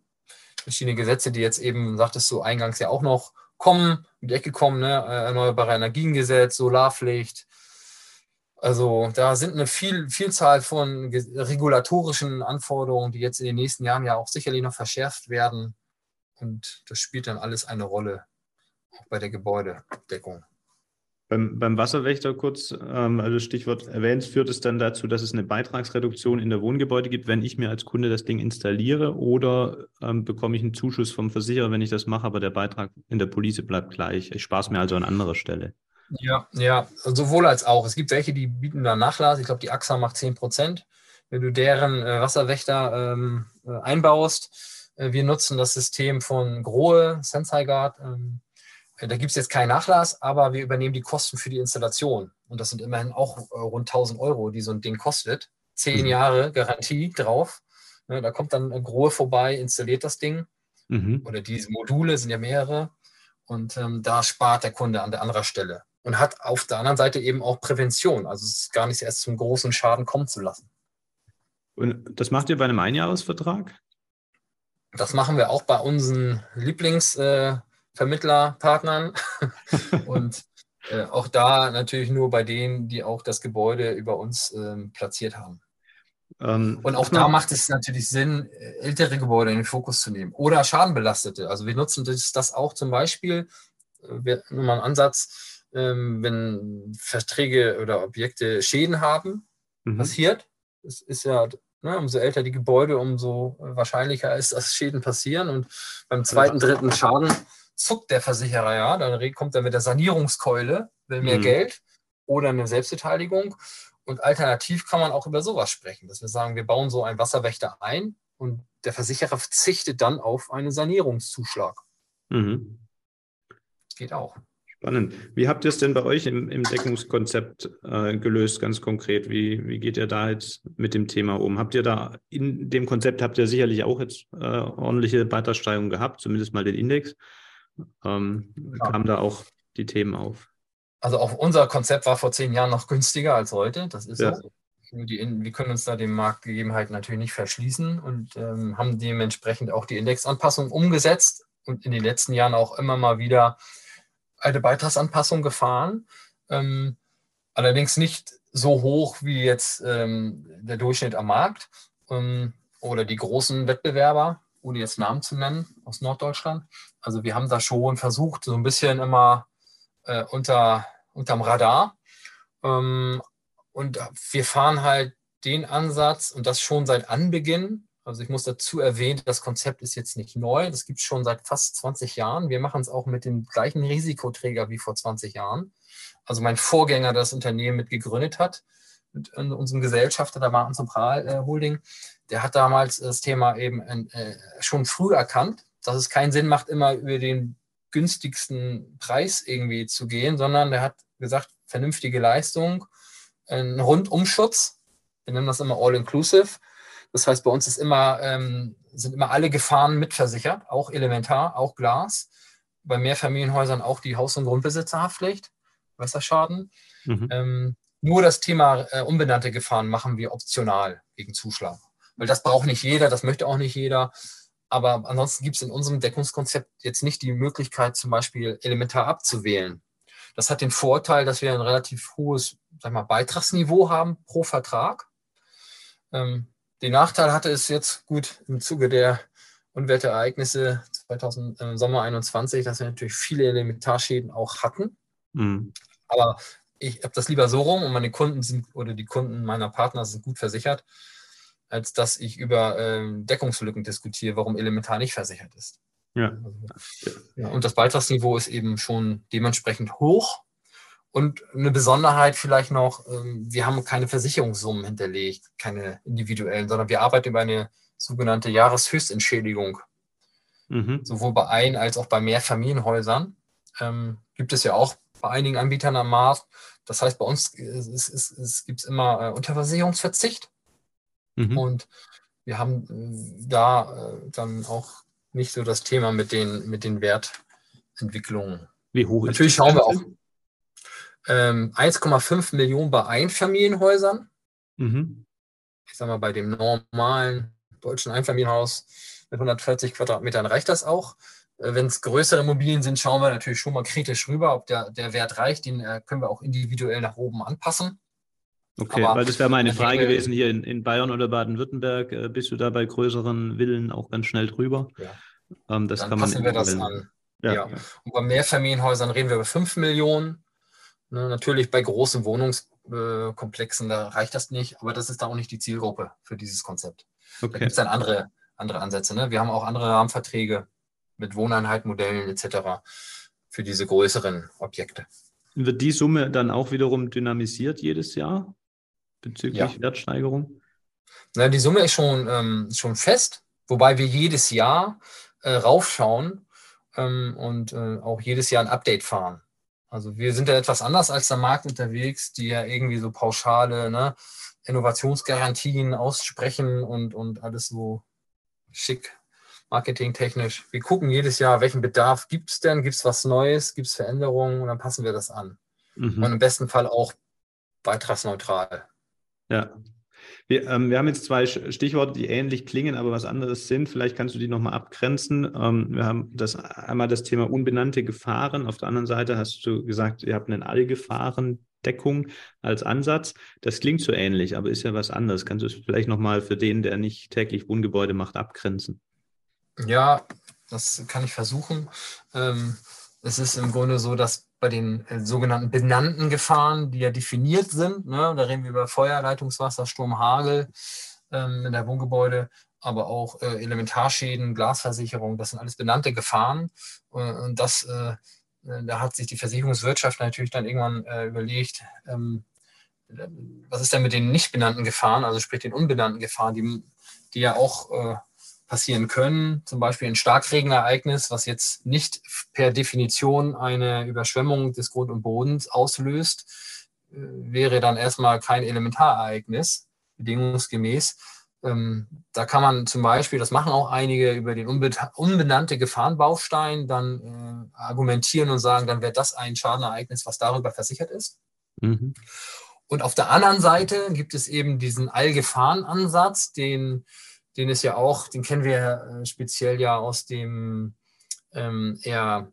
verschiedene Gesetze, die jetzt eben, sagtest du eingangs ja auch noch kommen, die Ecke kommen, ne? Äh, Erneuerbare Energiengesetz, Solarpflicht. Also da sind eine viel, Vielzahl von regulatorischen Anforderungen, die jetzt in den nächsten Jahren ja auch sicherlich noch verschärft werden. Und das spielt dann alles eine Rolle, auch bei der Gebäudedeckung. Beim, beim Wasserwächter kurz, ähm, also Stichwort erwähnt, führt es dann dazu, dass es eine Beitragsreduktion in der Wohngebäude gibt, wenn ich mir als Kunde das Ding installiere oder ähm, bekomme ich einen Zuschuss vom Versicherer, wenn ich das mache, aber der Beitrag in der Police bleibt gleich. Ich spare es mir also an anderer Stelle. Ja, ja, sowohl als auch. Es gibt welche, die bieten da Nachlass. Ich glaube, die AXA macht 10 Prozent. Wenn du deren äh, Wasserwächter ähm, äh, einbaust, äh, wir nutzen das System von Grohe, Sensei Guard. Ähm, da gibt es jetzt keinen Nachlass, aber wir übernehmen die Kosten für die Installation. Und das sind immerhin auch äh, rund 1000 Euro, die so ein Ding kostet. Zehn mhm. Jahre Garantie drauf. Ja, da kommt dann Grohe vorbei, installiert das Ding. Mhm. Oder diese Module sind ja mehrere. Und ähm, da spart der Kunde an der anderen Stelle. Und hat auf der anderen Seite eben auch Prävention. Also es ist gar nicht erst zum großen Schaden kommen zu lassen. Und das macht ihr bei einem Einjahresvertrag? Das machen wir auch bei unseren Lieblings- äh, Vermittlerpartnern und äh, auch da natürlich nur bei denen, die auch das Gebäude über uns ähm, platziert haben. Ähm, und auch da macht es natürlich Sinn, ältere Gebäude in den Fokus zu nehmen oder schadenbelastete. Also wir nutzen das, das auch zum Beispiel, äh, nur mal ein Ansatz, ähm, wenn Verträge oder Objekte Schäden haben, mhm. passiert. Es ist ja Ne, umso älter die Gebäude, umso wahrscheinlicher ist, dass Schäden passieren. Und beim zweiten, dritten Schaden zuckt der Versicherer ja, dann kommt er mit der Sanierungskeule, will mehr mhm. Geld oder eine Selbstbeteiligung. Und alternativ kann man auch über sowas sprechen, dass wir sagen, wir bauen so einen Wasserwächter ein und der Versicherer verzichtet dann auf einen Sanierungszuschlag. Mhm. Geht auch. Spannend. Wie habt ihr es denn bei euch im, im Deckungskonzept äh, gelöst, ganz konkret? Wie, wie geht ihr da jetzt mit dem Thema um? Habt ihr da in dem Konzept, habt ihr sicherlich auch jetzt äh, ordentliche Beitragssteigerungen gehabt, zumindest mal den Index? Ähm, ja. kamen da auch die Themen auf. Also auch unser Konzept war vor zehn Jahren noch günstiger als heute. Das ist ja. so. Die, wir können uns da den Marktgegebenheiten natürlich nicht verschließen und ähm, haben dementsprechend auch die Indexanpassung umgesetzt und in den letzten Jahren auch immer mal wieder eine Beitragsanpassung gefahren. Ähm, allerdings nicht so hoch wie jetzt ähm, der Durchschnitt am Markt ähm, oder die großen Wettbewerber ohne jetzt Namen zu nennen, aus Norddeutschland. Also wir haben da schon versucht, so ein bisschen immer äh, unter, unterm Radar. Ähm, und wir fahren halt den Ansatz und das schon seit Anbeginn. Also ich muss dazu erwähnen, das Konzept ist jetzt nicht neu. Das gibt es schon seit fast 20 Jahren. Wir machen es auch mit dem gleichen Risikoträger wie vor 20 Jahren. Also mein Vorgänger, das Unternehmen mit gegründet hat, mit unserem Gesellschafter der Martenzentral äh, Holding, der hat damals das Thema eben äh, schon früh erkannt, dass es keinen Sinn macht, immer über den günstigsten Preis irgendwie zu gehen, sondern der hat gesagt, vernünftige Leistung, ein Rundumschutz. Wir nennen das immer All-Inclusive. Das heißt, bei uns ist immer, ähm, sind immer alle Gefahren mitversichert, auch elementar, auch Glas. Bei Mehrfamilienhäusern auch die Haus- und Grundbesitzerhaftpflicht, Wasserschaden. Mhm. Ähm, nur das Thema äh, unbenannte Gefahren machen wir optional gegen Zuschlag weil das braucht nicht jeder, das möchte auch nicht jeder. Aber ansonsten gibt es in unserem Deckungskonzept jetzt nicht die Möglichkeit, zum Beispiel elementar abzuwählen. Das hat den Vorteil, dass wir ein relativ hohes sag mal, Beitragsniveau haben pro Vertrag. Ähm, den Nachteil hatte es jetzt gut im Zuge der Unwetterereignisse 2000, äh, Sommer 21, dass wir natürlich viele Elementarschäden auch hatten. Mhm. Aber ich habe das lieber so rum und meine Kunden sind oder die Kunden meiner Partner sind gut versichert als dass ich über ähm, Deckungslücken diskutiere, warum Elementar nicht versichert ist. Ja. ja. Und das Beitragsniveau ist eben schon dementsprechend hoch. Und eine Besonderheit vielleicht noch, ähm, wir haben keine Versicherungssummen hinterlegt, keine individuellen, sondern wir arbeiten über eine sogenannte Jahreshöchstentschädigung. Mhm. Sowohl bei Ein- als auch bei Mehrfamilienhäusern. Ähm, gibt es ja auch bei einigen Anbietern am Markt. Das heißt, bei uns es, es, es, gibt immer äh, Unterversicherungsverzicht. Mhm. Und wir haben äh, da äh, dann auch nicht so das Thema mit den, mit den Wertentwicklungen. Wie hoch ist Natürlich schauen wir auch ähm, 1,5 Millionen bei Einfamilienhäusern. Mhm. Ich sag mal, bei dem normalen deutschen Einfamilienhaus mit 140 Quadratmetern reicht das auch. Äh, Wenn es größere Immobilien sind, schauen wir natürlich schon mal kritisch rüber, ob der, der Wert reicht. Den äh, können wir auch individuell nach oben anpassen. Okay, Aber weil das wäre meine Frage gewesen hier in, in Bayern oder Baden-Württemberg. Äh, bist du da bei größeren Villen auch ganz schnell drüber? Ja. Ähm, das Dann kann passen man wir das an. Ja, ja. Und bei Mehrfamilienhäusern reden wir über 5 Millionen. Ne, natürlich bei großen Wohnungskomplexen, da reicht das nicht, aber das ist da auch nicht die Zielgruppe für dieses Konzept. Okay. Da gibt es dann andere, andere Ansätze. Ne? Wir haben auch andere Rahmenverträge mit Wohneinheitmodellen etc. für diese größeren Objekte. Wird die Summe dann auch wiederum dynamisiert jedes Jahr bezüglich ja. Wertsteigerung? Na, die Summe ist schon, ähm, schon fest, wobei wir jedes Jahr äh, raufschauen ähm, und äh, auch jedes Jahr ein Update fahren. Also wir sind ja etwas anders als der Markt unterwegs, die ja irgendwie so pauschale ne, Innovationsgarantien aussprechen und, und alles so schick marketingtechnisch. Wir gucken jedes Jahr, welchen Bedarf gibt es denn, gibt es was Neues, gibt es Veränderungen und dann passen wir das an. Mhm. Und im besten Fall auch beitragsneutral. Ja. Wir, ähm, wir haben jetzt zwei Stichworte, die ähnlich klingen, aber was anderes sind. Vielleicht kannst du die nochmal abgrenzen. Ähm, wir haben das einmal das Thema unbenannte Gefahren. Auf der anderen Seite hast du gesagt, ihr habt einen Allgefahrendeckung als Ansatz. Das klingt so ähnlich, aber ist ja was anderes. Kannst du es vielleicht nochmal für den, der nicht täglich Wohngebäude macht, abgrenzen? Ja, das kann ich versuchen. Ähm, es ist im Grunde so, dass bei den äh, sogenannten benannten Gefahren, die ja definiert sind, ne, da reden wir über Feuer, Leitungswasser, Sturm, Hagel ähm, in der Wohngebäude, aber auch äh, Elementarschäden, Glasversicherung, das sind alles benannte Gefahren. Äh, und das, äh, äh, da hat sich die Versicherungswirtschaft natürlich dann irgendwann überlegt, ähm, was ist denn mit den nicht benannten Gefahren, also sprich den unbenannten Gefahren, die, die ja auch passieren können, zum Beispiel ein Starkregenereignis, was jetzt nicht per Definition eine Überschwemmung des Grund und Bodens auslöst, äh, wäre dann erstmal kein Elementarereignis, bedingungsgemäß. Ähm, da kann man zum Beispiel, das machen auch einige, über den unbenannte Gefahrenbaustein dann äh, argumentieren und sagen, dann wäre das ein Schadenereignis, was darüber versichert ist. Mhm. Und auf der anderen Seite gibt es eben diesen Allgefahrenansatz, den den ist ja auch, den kennen wir äh, speziell ja aus dem ähm, eher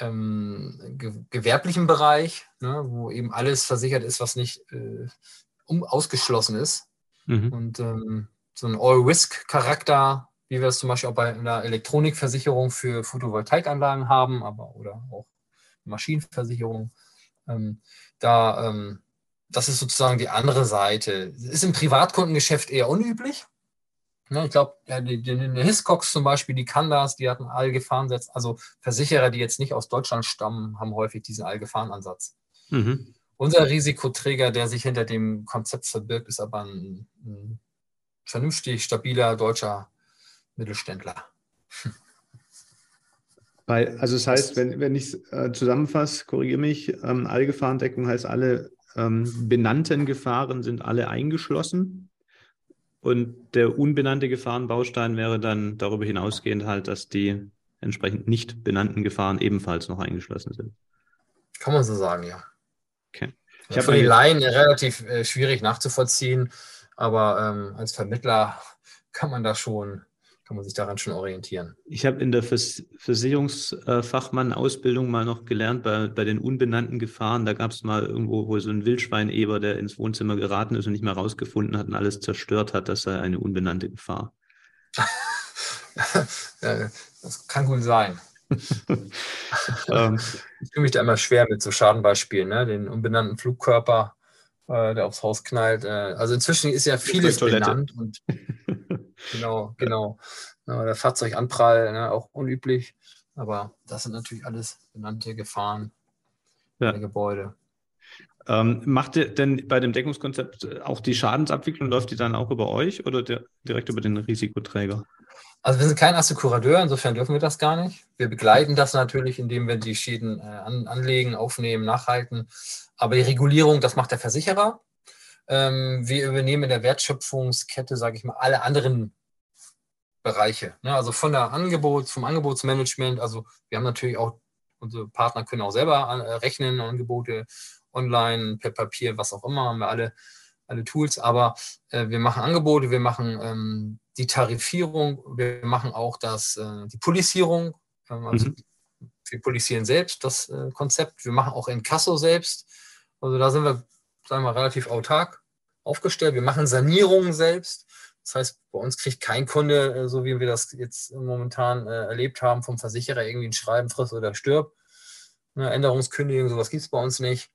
ähm, ge gewerblichen Bereich, ne, wo eben alles versichert ist, was nicht äh, um, ausgeschlossen ist. Mhm. Und ähm, so ein All-Risk-Charakter, wie wir es zum Beispiel auch bei einer Elektronikversicherung für Photovoltaikanlagen haben, aber oder auch Maschinenversicherung. Ähm, da, ähm, das ist sozusagen die andere Seite. Ist im Privatkundengeschäft eher unüblich. Ne, ich glaube, die, die, die Hiscox zum Beispiel, die kann das, die hatten Allgefahrenansatz. Also Versicherer, die jetzt nicht aus Deutschland stammen, haben häufig diesen Allgefahrenansatz. Mhm. Unser Risikoträger, der sich hinter dem Konzept verbirgt, ist aber ein, ein vernünftig stabiler deutscher Mittelständler. Bei, also das heißt, wenn, wenn ich es äh, zusammenfasse, korrigiere mich, ähm, Allgefahrendeckung heißt, alle ähm, benannten Gefahren sind alle eingeschlossen. Und der unbenannte Gefahrenbaustein wäre dann darüber hinausgehend halt, dass die entsprechend nicht benannten Gefahren ebenfalls noch eingeschlossen sind. Kann man so sagen, ja. Okay. Ich habe für die Laien relativ äh, schwierig nachzuvollziehen, aber ähm, als Vermittler kann man da schon kann man sich daran schon orientieren. Ich habe in der Vers Versicherungsfachmann-Ausbildung mal noch gelernt, bei, bei den unbenannten Gefahren, da gab es mal irgendwo wo so ein Wildschweineber, der ins Wohnzimmer geraten ist und nicht mehr rausgefunden hat und alles zerstört hat, das sei eine unbenannte Gefahr. das kann gut sein. Ähm. ich fühle mich da immer schwer mit so Schadenbeispielen, ne? den unbenannten Flugkörper, äh, der aufs Haus knallt. Äh, also inzwischen ist ja vieles benannt und Genau, genau. Der Fahrzeuganprall, ne, auch unüblich. Aber das sind natürlich alles benannte Gefahren ja. der Gebäude. Ähm, macht ihr denn bei dem Deckungskonzept auch die Schadensabwicklung, läuft die dann auch über euch oder direkt über den Risikoträger? Also wir sind kein Assekurateur, insofern dürfen wir das gar nicht. Wir begleiten das natürlich, indem wir die Schäden äh, an, anlegen, aufnehmen, nachhalten. Aber die Regulierung, das macht der Versicherer. Ähm, wir übernehmen in der Wertschöpfungskette, sage ich mal, alle anderen Bereiche. Ne? Also von der Angebot, vom Angebotsmanagement. Also wir haben natürlich auch, unsere Partner können auch selber äh, rechnen, Angebote online, per Papier, was auch immer, haben wir alle, alle Tools. Aber äh, wir machen Angebote, wir machen ähm, die Tarifierung, wir machen auch das, äh, die Polisierung, ähm, also mhm. wir polisieren selbst das äh, Konzept, wir machen auch Inkasso selbst. Also da sind wir, sagen wir, relativ autark aufgestellt. Wir machen Sanierungen selbst. Das heißt, bei uns kriegt kein Kunde, äh, so wie wir das jetzt momentan äh, erlebt haben, vom Versicherer irgendwie ein Schreiben, friss oder stirb. Eine Änderungskündigung, sowas gibt es bei uns nicht.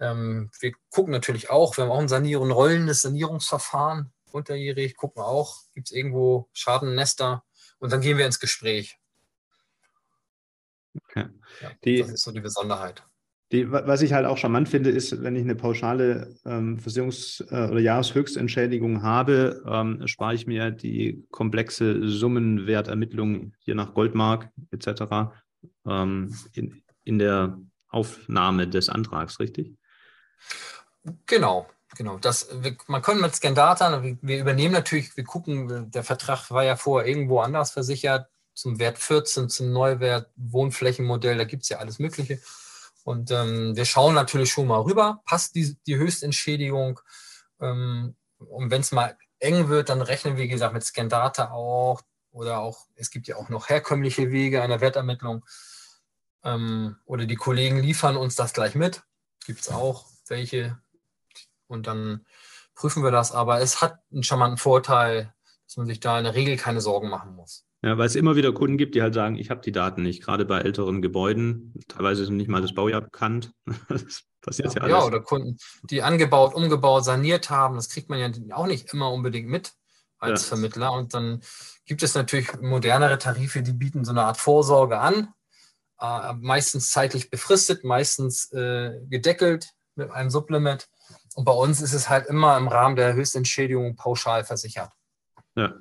Ähm, wir gucken natürlich auch, wir haben auch ein Sanierung, ein rollendes Sanierungsverfahren unterjährig, gucken wir auch, gibt es irgendwo Schadennester und dann gehen wir ins Gespräch. Okay. Ja, die, das ist so die Besonderheit. Die, was ich halt auch charmant finde, ist, wenn ich eine pauschale ähm, Versicherungs- äh, oder Jahreshöchstentschädigung habe, ähm, spare ich mir die komplexe Summenwertermittlung hier nach Goldmark etc. Ähm, in, in der Aufnahme des Antrags, richtig? Genau, genau. Das, wir, man kann mit Scandata, wir, wir übernehmen natürlich, wir gucken, der Vertrag war ja vorher irgendwo anders versichert, zum Wert 14, zum Neuwert, Wohnflächenmodell, da gibt es ja alles Mögliche. Und ähm, wir schauen natürlich schon mal rüber, passt die, die Höchstentschädigung. Ähm, und wenn es mal eng wird, dann rechnen wir, wie gesagt, mit Scandata auch. Oder auch, es gibt ja auch noch herkömmliche Wege einer Wertermittlung. Ähm, oder die Kollegen liefern uns das gleich mit. Gibt es auch welche. Und dann prüfen wir das. Aber es hat einen charmanten Vorteil, dass man sich da in der Regel keine Sorgen machen muss. Ja, weil es immer wieder Kunden gibt, die halt sagen, ich habe die Daten nicht, gerade bei älteren Gebäuden. Teilweise ist nicht mal das Baujahr bekannt. Das passiert ja, ja alles. Ja, oder Kunden, die angebaut, umgebaut, saniert haben. Das kriegt man ja auch nicht immer unbedingt mit als ja. Vermittler. Und dann gibt es natürlich modernere Tarife, die bieten so eine Art Vorsorge an. Äh, meistens zeitlich befristet, meistens äh, gedeckelt mit einem Sublimit. Und bei uns ist es halt immer im Rahmen der Höchstentschädigung pauschal versichert. Ja,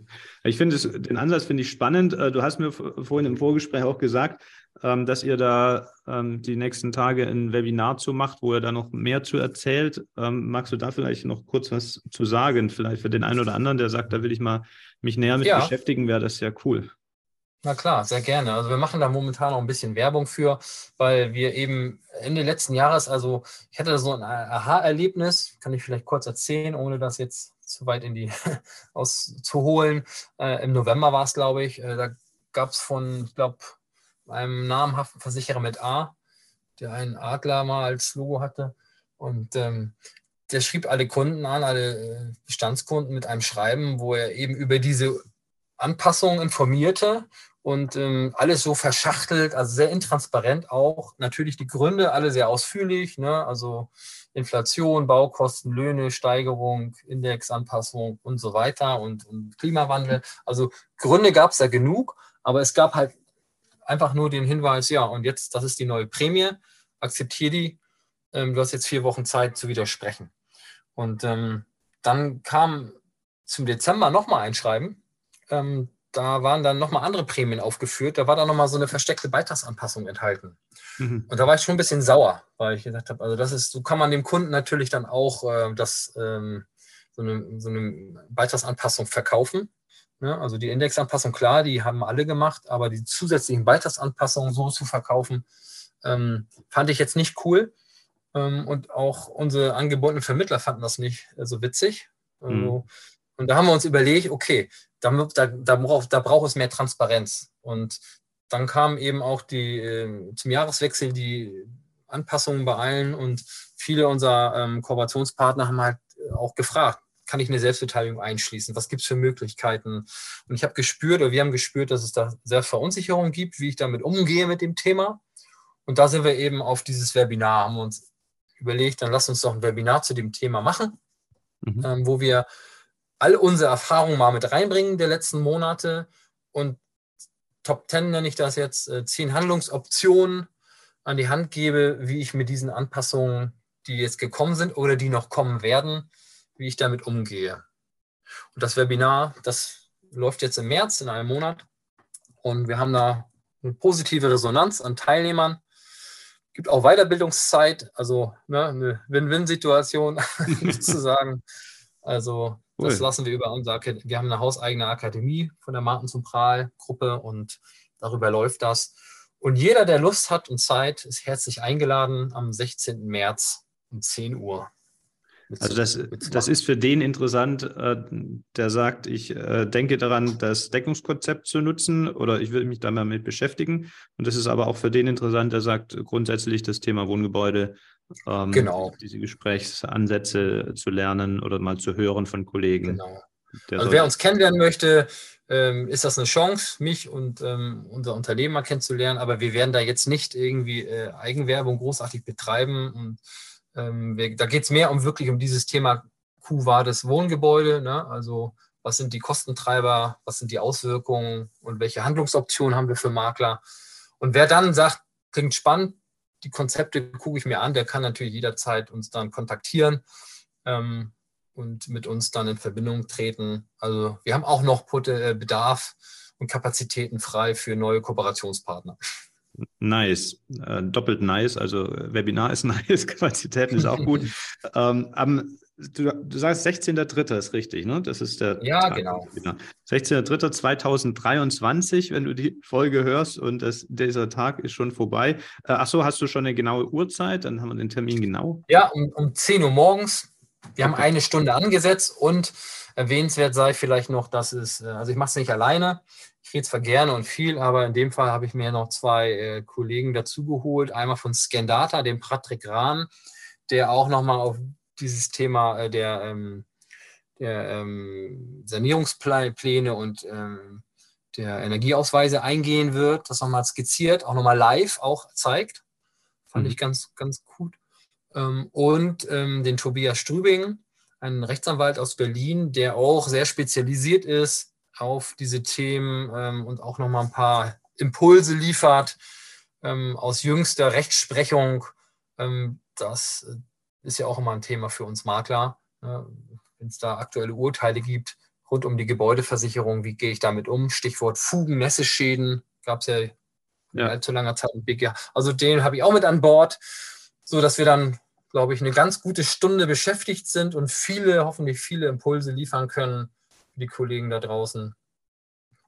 ich finde den Ansatz finde ich spannend. Äh, du hast mir vorhin im Vorgespräch auch gesagt, ähm, dass ihr da ähm, die nächsten Tage ein Webinar zu macht, wo ihr da noch mehr zu erzählt. Ähm, magst du da vielleicht noch kurz was zu sagen? Vielleicht für den einen oder anderen, der sagt, da will ich mal mich näher mit ja. beschäftigen, wäre das ja cool. Na klar, sehr gerne. Also wir machen da momentan noch ein bisschen Werbung für, weil wir eben Ende letzten Jahres, also ich hatte so ein Aha-Erlebnis, kann ich vielleicht kurz erzählen, ohne das jetzt zu weit in die auszuholen. Äh, Im November war es, glaube ich. Äh, da gab es von, ich glaube, einem namhaften Versicherer mit A, der einen Adler mal als Logo hatte. Und ähm, der schrieb alle Kunden an, alle äh, Bestandskunden mit einem Schreiben, wo er eben über diese Anpassungen informierte und ähm, alles so verschachtelt, also sehr intransparent auch. Natürlich die Gründe alle sehr ausführlich, ne? also Inflation, Baukosten, Löhne, Steigerung, Indexanpassung und so weiter und, und Klimawandel. Also Gründe gab es da genug, aber es gab halt einfach nur den Hinweis, ja, und jetzt, das ist die neue Prämie, akzeptiere die, ähm, du hast jetzt vier Wochen Zeit zu widersprechen. Und ähm, dann kam zum Dezember nochmal ein Schreiben, ähm, da waren dann nochmal andere Prämien aufgeführt. Da war dann nochmal so eine versteckte Beitragsanpassung enthalten. Mhm. Und da war ich schon ein bisschen sauer, weil ich gesagt habe, also das ist, so kann man dem Kunden natürlich dann auch äh, das, ähm, so, eine, so eine Beitragsanpassung verkaufen. Ne? Also die Indexanpassung, klar, die haben alle gemacht, aber die zusätzlichen Beitragsanpassungen so zu verkaufen, ähm, fand ich jetzt nicht cool. Ähm, und auch unsere angebotenen Vermittler fanden das nicht äh, so witzig. Also, mhm. Und da haben wir uns überlegt, okay, da, da, da, da braucht es mehr Transparenz. Und dann kamen eben auch die, äh, zum Jahreswechsel die Anpassungen bei allen und viele unserer ähm, Kooperationspartner haben halt auch gefragt, kann ich eine Selbstbeteiligung einschließen? Was gibt es für Möglichkeiten? Und ich habe gespürt, oder wir haben gespürt, dass es da sehr Verunsicherung gibt, wie ich damit umgehe mit dem Thema. Und da sind wir eben auf dieses Webinar, haben uns überlegt, dann lass uns doch ein Webinar zu dem Thema machen, mhm. ähm, wo wir all unsere Erfahrungen mal mit reinbringen der letzten Monate und Top 10 nenne ich das jetzt, äh, zehn Handlungsoptionen an die Hand gebe, wie ich mit diesen Anpassungen, die jetzt gekommen sind oder die noch kommen werden, wie ich damit umgehe. Und das Webinar, das läuft jetzt im März in einem Monat und wir haben da eine positive Resonanz an Teilnehmern. Gibt auch Weiterbildungszeit, also ne, eine Win-Win-Situation sozusagen. Also Cool. Das lassen wir über unser, wir haben eine hauseigene Akademie von der Martin zum Prahl Gruppe und darüber läuft das. Und jeder, der Lust hat und Zeit, ist herzlich eingeladen am 16. März um 10 Uhr. Also das, das ist für den interessant, äh, der sagt, ich äh, denke daran, das Deckungskonzept zu nutzen oder ich will mich da mal mit beschäftigen. Und das ist aber auch für den interessant, der sagt grundsätzlich das Thema Wohngebäude, ähm, genau. diese Gesprächsansätze zu lernen oder mal zu hören von Kollegen. Genau. also wer uns kennenlernen möchte, ähm, ist das eine Chance, mich und ähm, unser Unternehmen mal kennenzulernen. Aber wir werden da jetzt nicht irgendwie äh, Eigenwerbung großartig betreiben und ähm, wir, da geht es mehr um wirklich um dieses Thema Q-Vades Wohngebäude. Ne? Also was sind die Kostentreiber, was sind die Auswirkungen und welche Handlungsoptionen haben wir für Makler. Und wer dann sagt, klingt spannend, die Konzepte gucke ich mir an, der kann natürlich jederzeit uns dann kontaktieren ähm, und mit uns dann in Verbindung treten. Also wir haben auch noch äh, Bedarf und Kapazitäten frei für neue Kooperationspartner. Nice, äh, doppelt nice. Also Webinar ist nice, Kapazitäten ist auch gut. ähm, am, du, du sagst 16.3. ist richtig, ne? Das ist der. Ja, Tag genau. 16.3.2023, wenn du die Folge hörst und das, dieser Tag ist schon vorbei. Äh, ach so, hast du schon eine genaue Uhrzeit? Dann haben wir den Termin genau. Ja, um, um 10 Uhr morgens. Wir okay. haben eine Stunde angesetzt und erwähnenswert sei vielleicht noch, dass es, äh, also ich mache es nicht alleine. Ich rede zwar gerne und viel, aber in dem Fall habe ich mir noch zwei äh, Kollegen dazugeholt. Einmal von Scandata, dem Patrick Rahn, der auch nochmal auf dieses Thema äh, der, ähm, der ähm, Sanierungspläne und ähm, der Energieausweise eingehen wird, das nochmal skizziert, auch nochmal live auch zeigt. Fand mhm. ich ganz, ganz gut. Und den Tobias Strübing, einen Rechtsanwalt aus Berlin, der auch sehr spezialisiert ist auf diese Themen und auch nochmal ein paar Impulse liefert aus jüngster Rechtsprechung. Ähm, das äh, ist ja auch immer ein Thema für uns Makler. Ne? Wenn es da aktuelle Urteile gibt rund um die Gebäudeversicherung, wie gehe ich damit um? Stichwort Fugen, Nässeschäden gab es ja, ja. allzu langer Zeit im BGH. Also den habe ich auch mit an Bord, sodass wir dann, glaube ich, eine ganz gute Stunde beschäftigt sind und viele, hoffentlich viele Impulse liefern können, die Kollegen da draußen,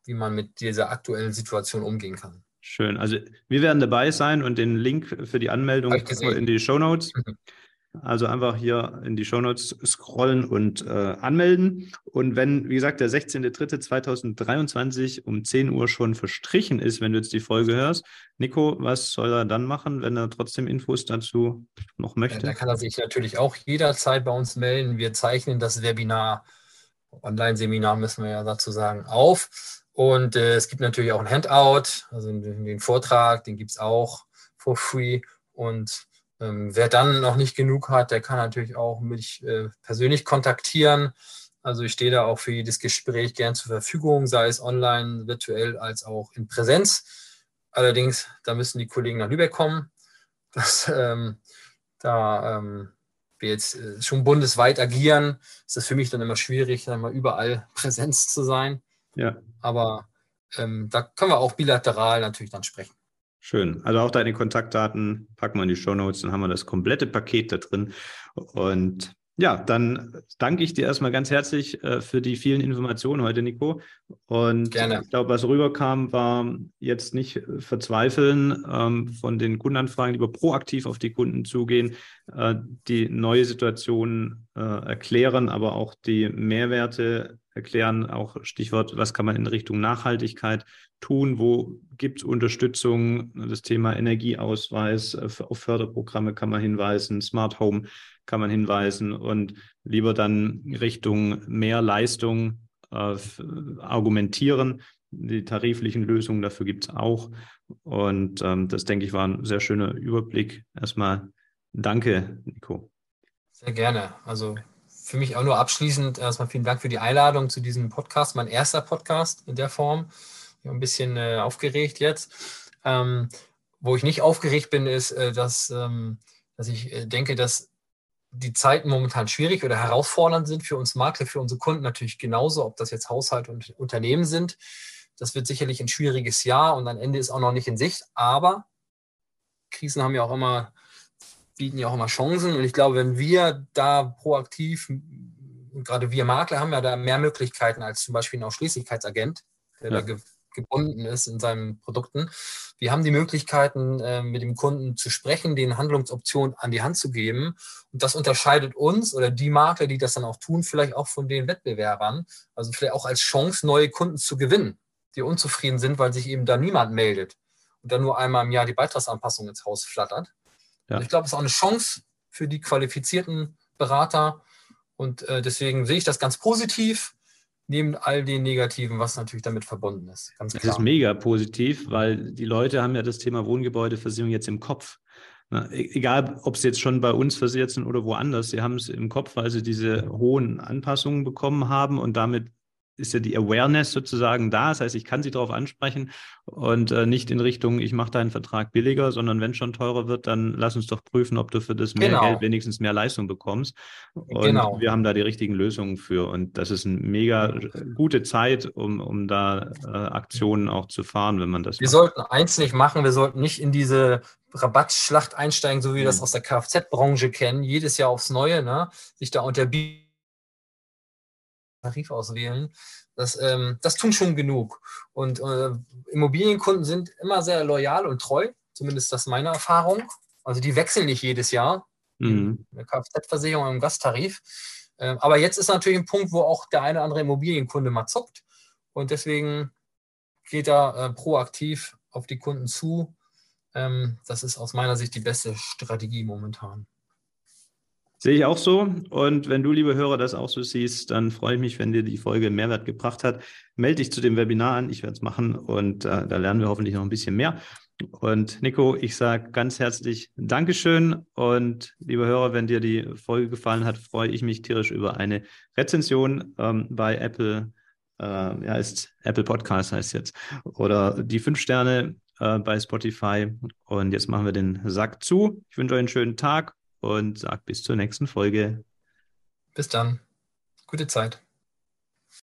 wie man mit dieser aktuellen Situation umgehen kann. Schön. Also wir werden dabei sein und den Link für die Anmeldung in die Show Notes. Mhm. Also einfach hier in die Show Notes scrollen und äh, anmelden. Und wenn, wie gesagt, der 16.03.2023 um 10 Uhr schon verstrichen ist, wenn du jetzt die Folge hörst, Nico, was soll er dann machen, wenn er trotzdem Infos dazu noch möchte? Ja, da kann er sich natürlich auch jederzeit bei uns melden. Wir zeichnen das Webinar Online-Seminar müssen wir ja dazu sagen, auf. Und äh, es gibt natürlich auch ein Handout, also den, den Vortrag, den gibt es auch for free. Und ähm, wer dann noch nicht genug hat, der kann natürlich auch mich äh, persönlich kontaktieren. Also ich stehe da auch für jedes Gespräch gern zur Verfügung, sei es online, virtuell als auch in Präsenz. Allerdings, da müssen die Kollegen nach Lübeck kommen. Das, ähm, da ähm, wir jetzt äh, schon bundesweit agieren, ist das für mich dann immer schwierig, dann mal überall Präsenz zu sein. Ja. Aber ähm, da können wir auch bilateral natürlich dann sprechen. Schön. Also auch deine Kontaktdaten packen wir in die Show Notes, dann haben wir das komplette Paket da drin. Und ja, dann danke ich dir erstmal ganz herzlich äh, für die vielen Informationen heute, Nico. Und Gerne. ich glaube, was rüberkam, war jetzt nicht verzweifeln ähm, von den Kundenanfragen, lieber proaktiv auf die Kunden zugehen, äh, die neue Situation äh, erklären, aber auch die Mehrwerte erklären, auch Stichwort, was kann man in Richtung Nachhaltigkeit tun, wo gibt es Unterstützung, das Thema Energieausweis, äh, auf Förderprogramme kann man hinweisen, Smart Home kann man hinweisen und lieber dann Richtung mehr Leistung äh, argumentieren. Die tariflichen Lösungen dafür gibt es auch. Und ähm, das, denke ich, war ein sehr schöner Überblick. Erstmal danke, Nico. Sehr gerne. Also für mich auch nur abschließend erstmal vielen Dank für die Einladung zu diesem Podcast, mein erster Podcast in der Form. Ich bin ein bisschen äh, aufgeregt jetzt. Ähm, wo ich nicht aufgeregt bin, ist, äh, dass, ähm, dass ich äh, denke, dass die Zeiten momentan schwierig oder herausfordernd sind für uns Makler, für unsere Kunden natürlich genauso, ob das jetzt Haushalt und Unternehmen sind. Das wird sicherlich ein schwieriges Jahr und ein Ende ist auch noch nicht in Sicht. Aber Krisen haben ja auch immer, bieten ja auch immer Chancen. Und ich glaube, wenn wir da proaktiv, gerade wir Makler haben ja da mehr Möglichkeiten als zum Beispiel ein Ausschließlichkeitsagent, der ja. da gebunden ist in seinen Produkten. Wir haben die Möglichkeiten, äh, mit dem Kunden zu sprechen, den Handlungsoptionen an die Hand zu geben. Und das unterscheidet uns oder die Makler, die das dann auch tun, vielleicht auch von den Wettbewerbern. Also vielleicht auch als Chance, neue Kunden zu gewinnen, die unzufrieden sind, weil sich eben da niemand meldet und dann nur einmal im Jahr die Beitragsanpassung ins Haus flattert. Ja. ich glaube, es ist auch eine Chance für die qualifizierten Berater. Und äh, deswegen sehe ich das ganz positiv neben all den Negativen, was natürlich damit verbunden ist. Ganz klar. Das ist mega positiv, weil die Leute haben ja das Thema Wohngebäudeversicherung jetzt im Kopf. E-, egal, ob sie jetzt schon bei uns versichert sind oder woanders, sie haben es im Kopf, weil sie diese hohen Anpassungen bekommen haben und damit ist ja die Awareness sozusagen da. Das heißt, ich kann sie darauf ansprechen und äh, nicht in Richtung, ich mache deinen Vertrag billiger, sondern wenn schon teurer wird, dann lass uns doch prüfen, ob du für das mehr genau. Geld wenigstens mehr Leistung bekommst. Und genau. wir haben da die richtigen Lösungen für. Und das ist eine mega gute Zeit, um, um da äh, Aktionen auch zu fahren, wenn man das Wir macht. sollten eins nicht machen, wir sollten nicht in diese Rabattschlacht einsteigen, so wie wir das aus der Kfz-Branche kennen, jedes Jahr aufs Neue, ne? sich da unterbieten Tarif auswählen. Das, ähm, das tun schon genug. Und äh, Immobilienkunden sind immer sehr loyal und treu, zumindest das ist meine Erfahrung. Also die wechseln nicht jedes Jahr. Mhm. Eine Kfz-Versicherung im Gasttarif. Ähm, aber jetzt ist natürlich ein Punkt, wo auch der eine oder andere Immobilienkunde mal zuckt. Und deswegen geht er äh, proaktiv auf die Kunden zu. Ähm, das ist aus meiner Sicht die beste Strategie momentan. Sehe ich auch so. Und wenn du, liebe Hörer, das auch so siehst, dann freue ich mich, wenn dir die Folge Mehrwert gebracht hat. Melde dich zu dem Webinar an. Ich werde es machen und äh, da lernen wir hoffentlich noch ein bisschen mehr. Und Nico, ich sage ganz herzlich Dankeschön. Und liebe Hörer, wenn dir die Folge gefallen hat, freue ich mich tierisch über eine Rezension ähm, bei Apple. Äh, ja, ist Apple Podcast heißt jetzt. Oder die fünf Sterne äh, bei Spotify. Und jetzt machen wir den Sack zu. Ich wünsche euch einen schönen Tag und sage bis zur nächsten Folge. Bis dann. Gute Zeit.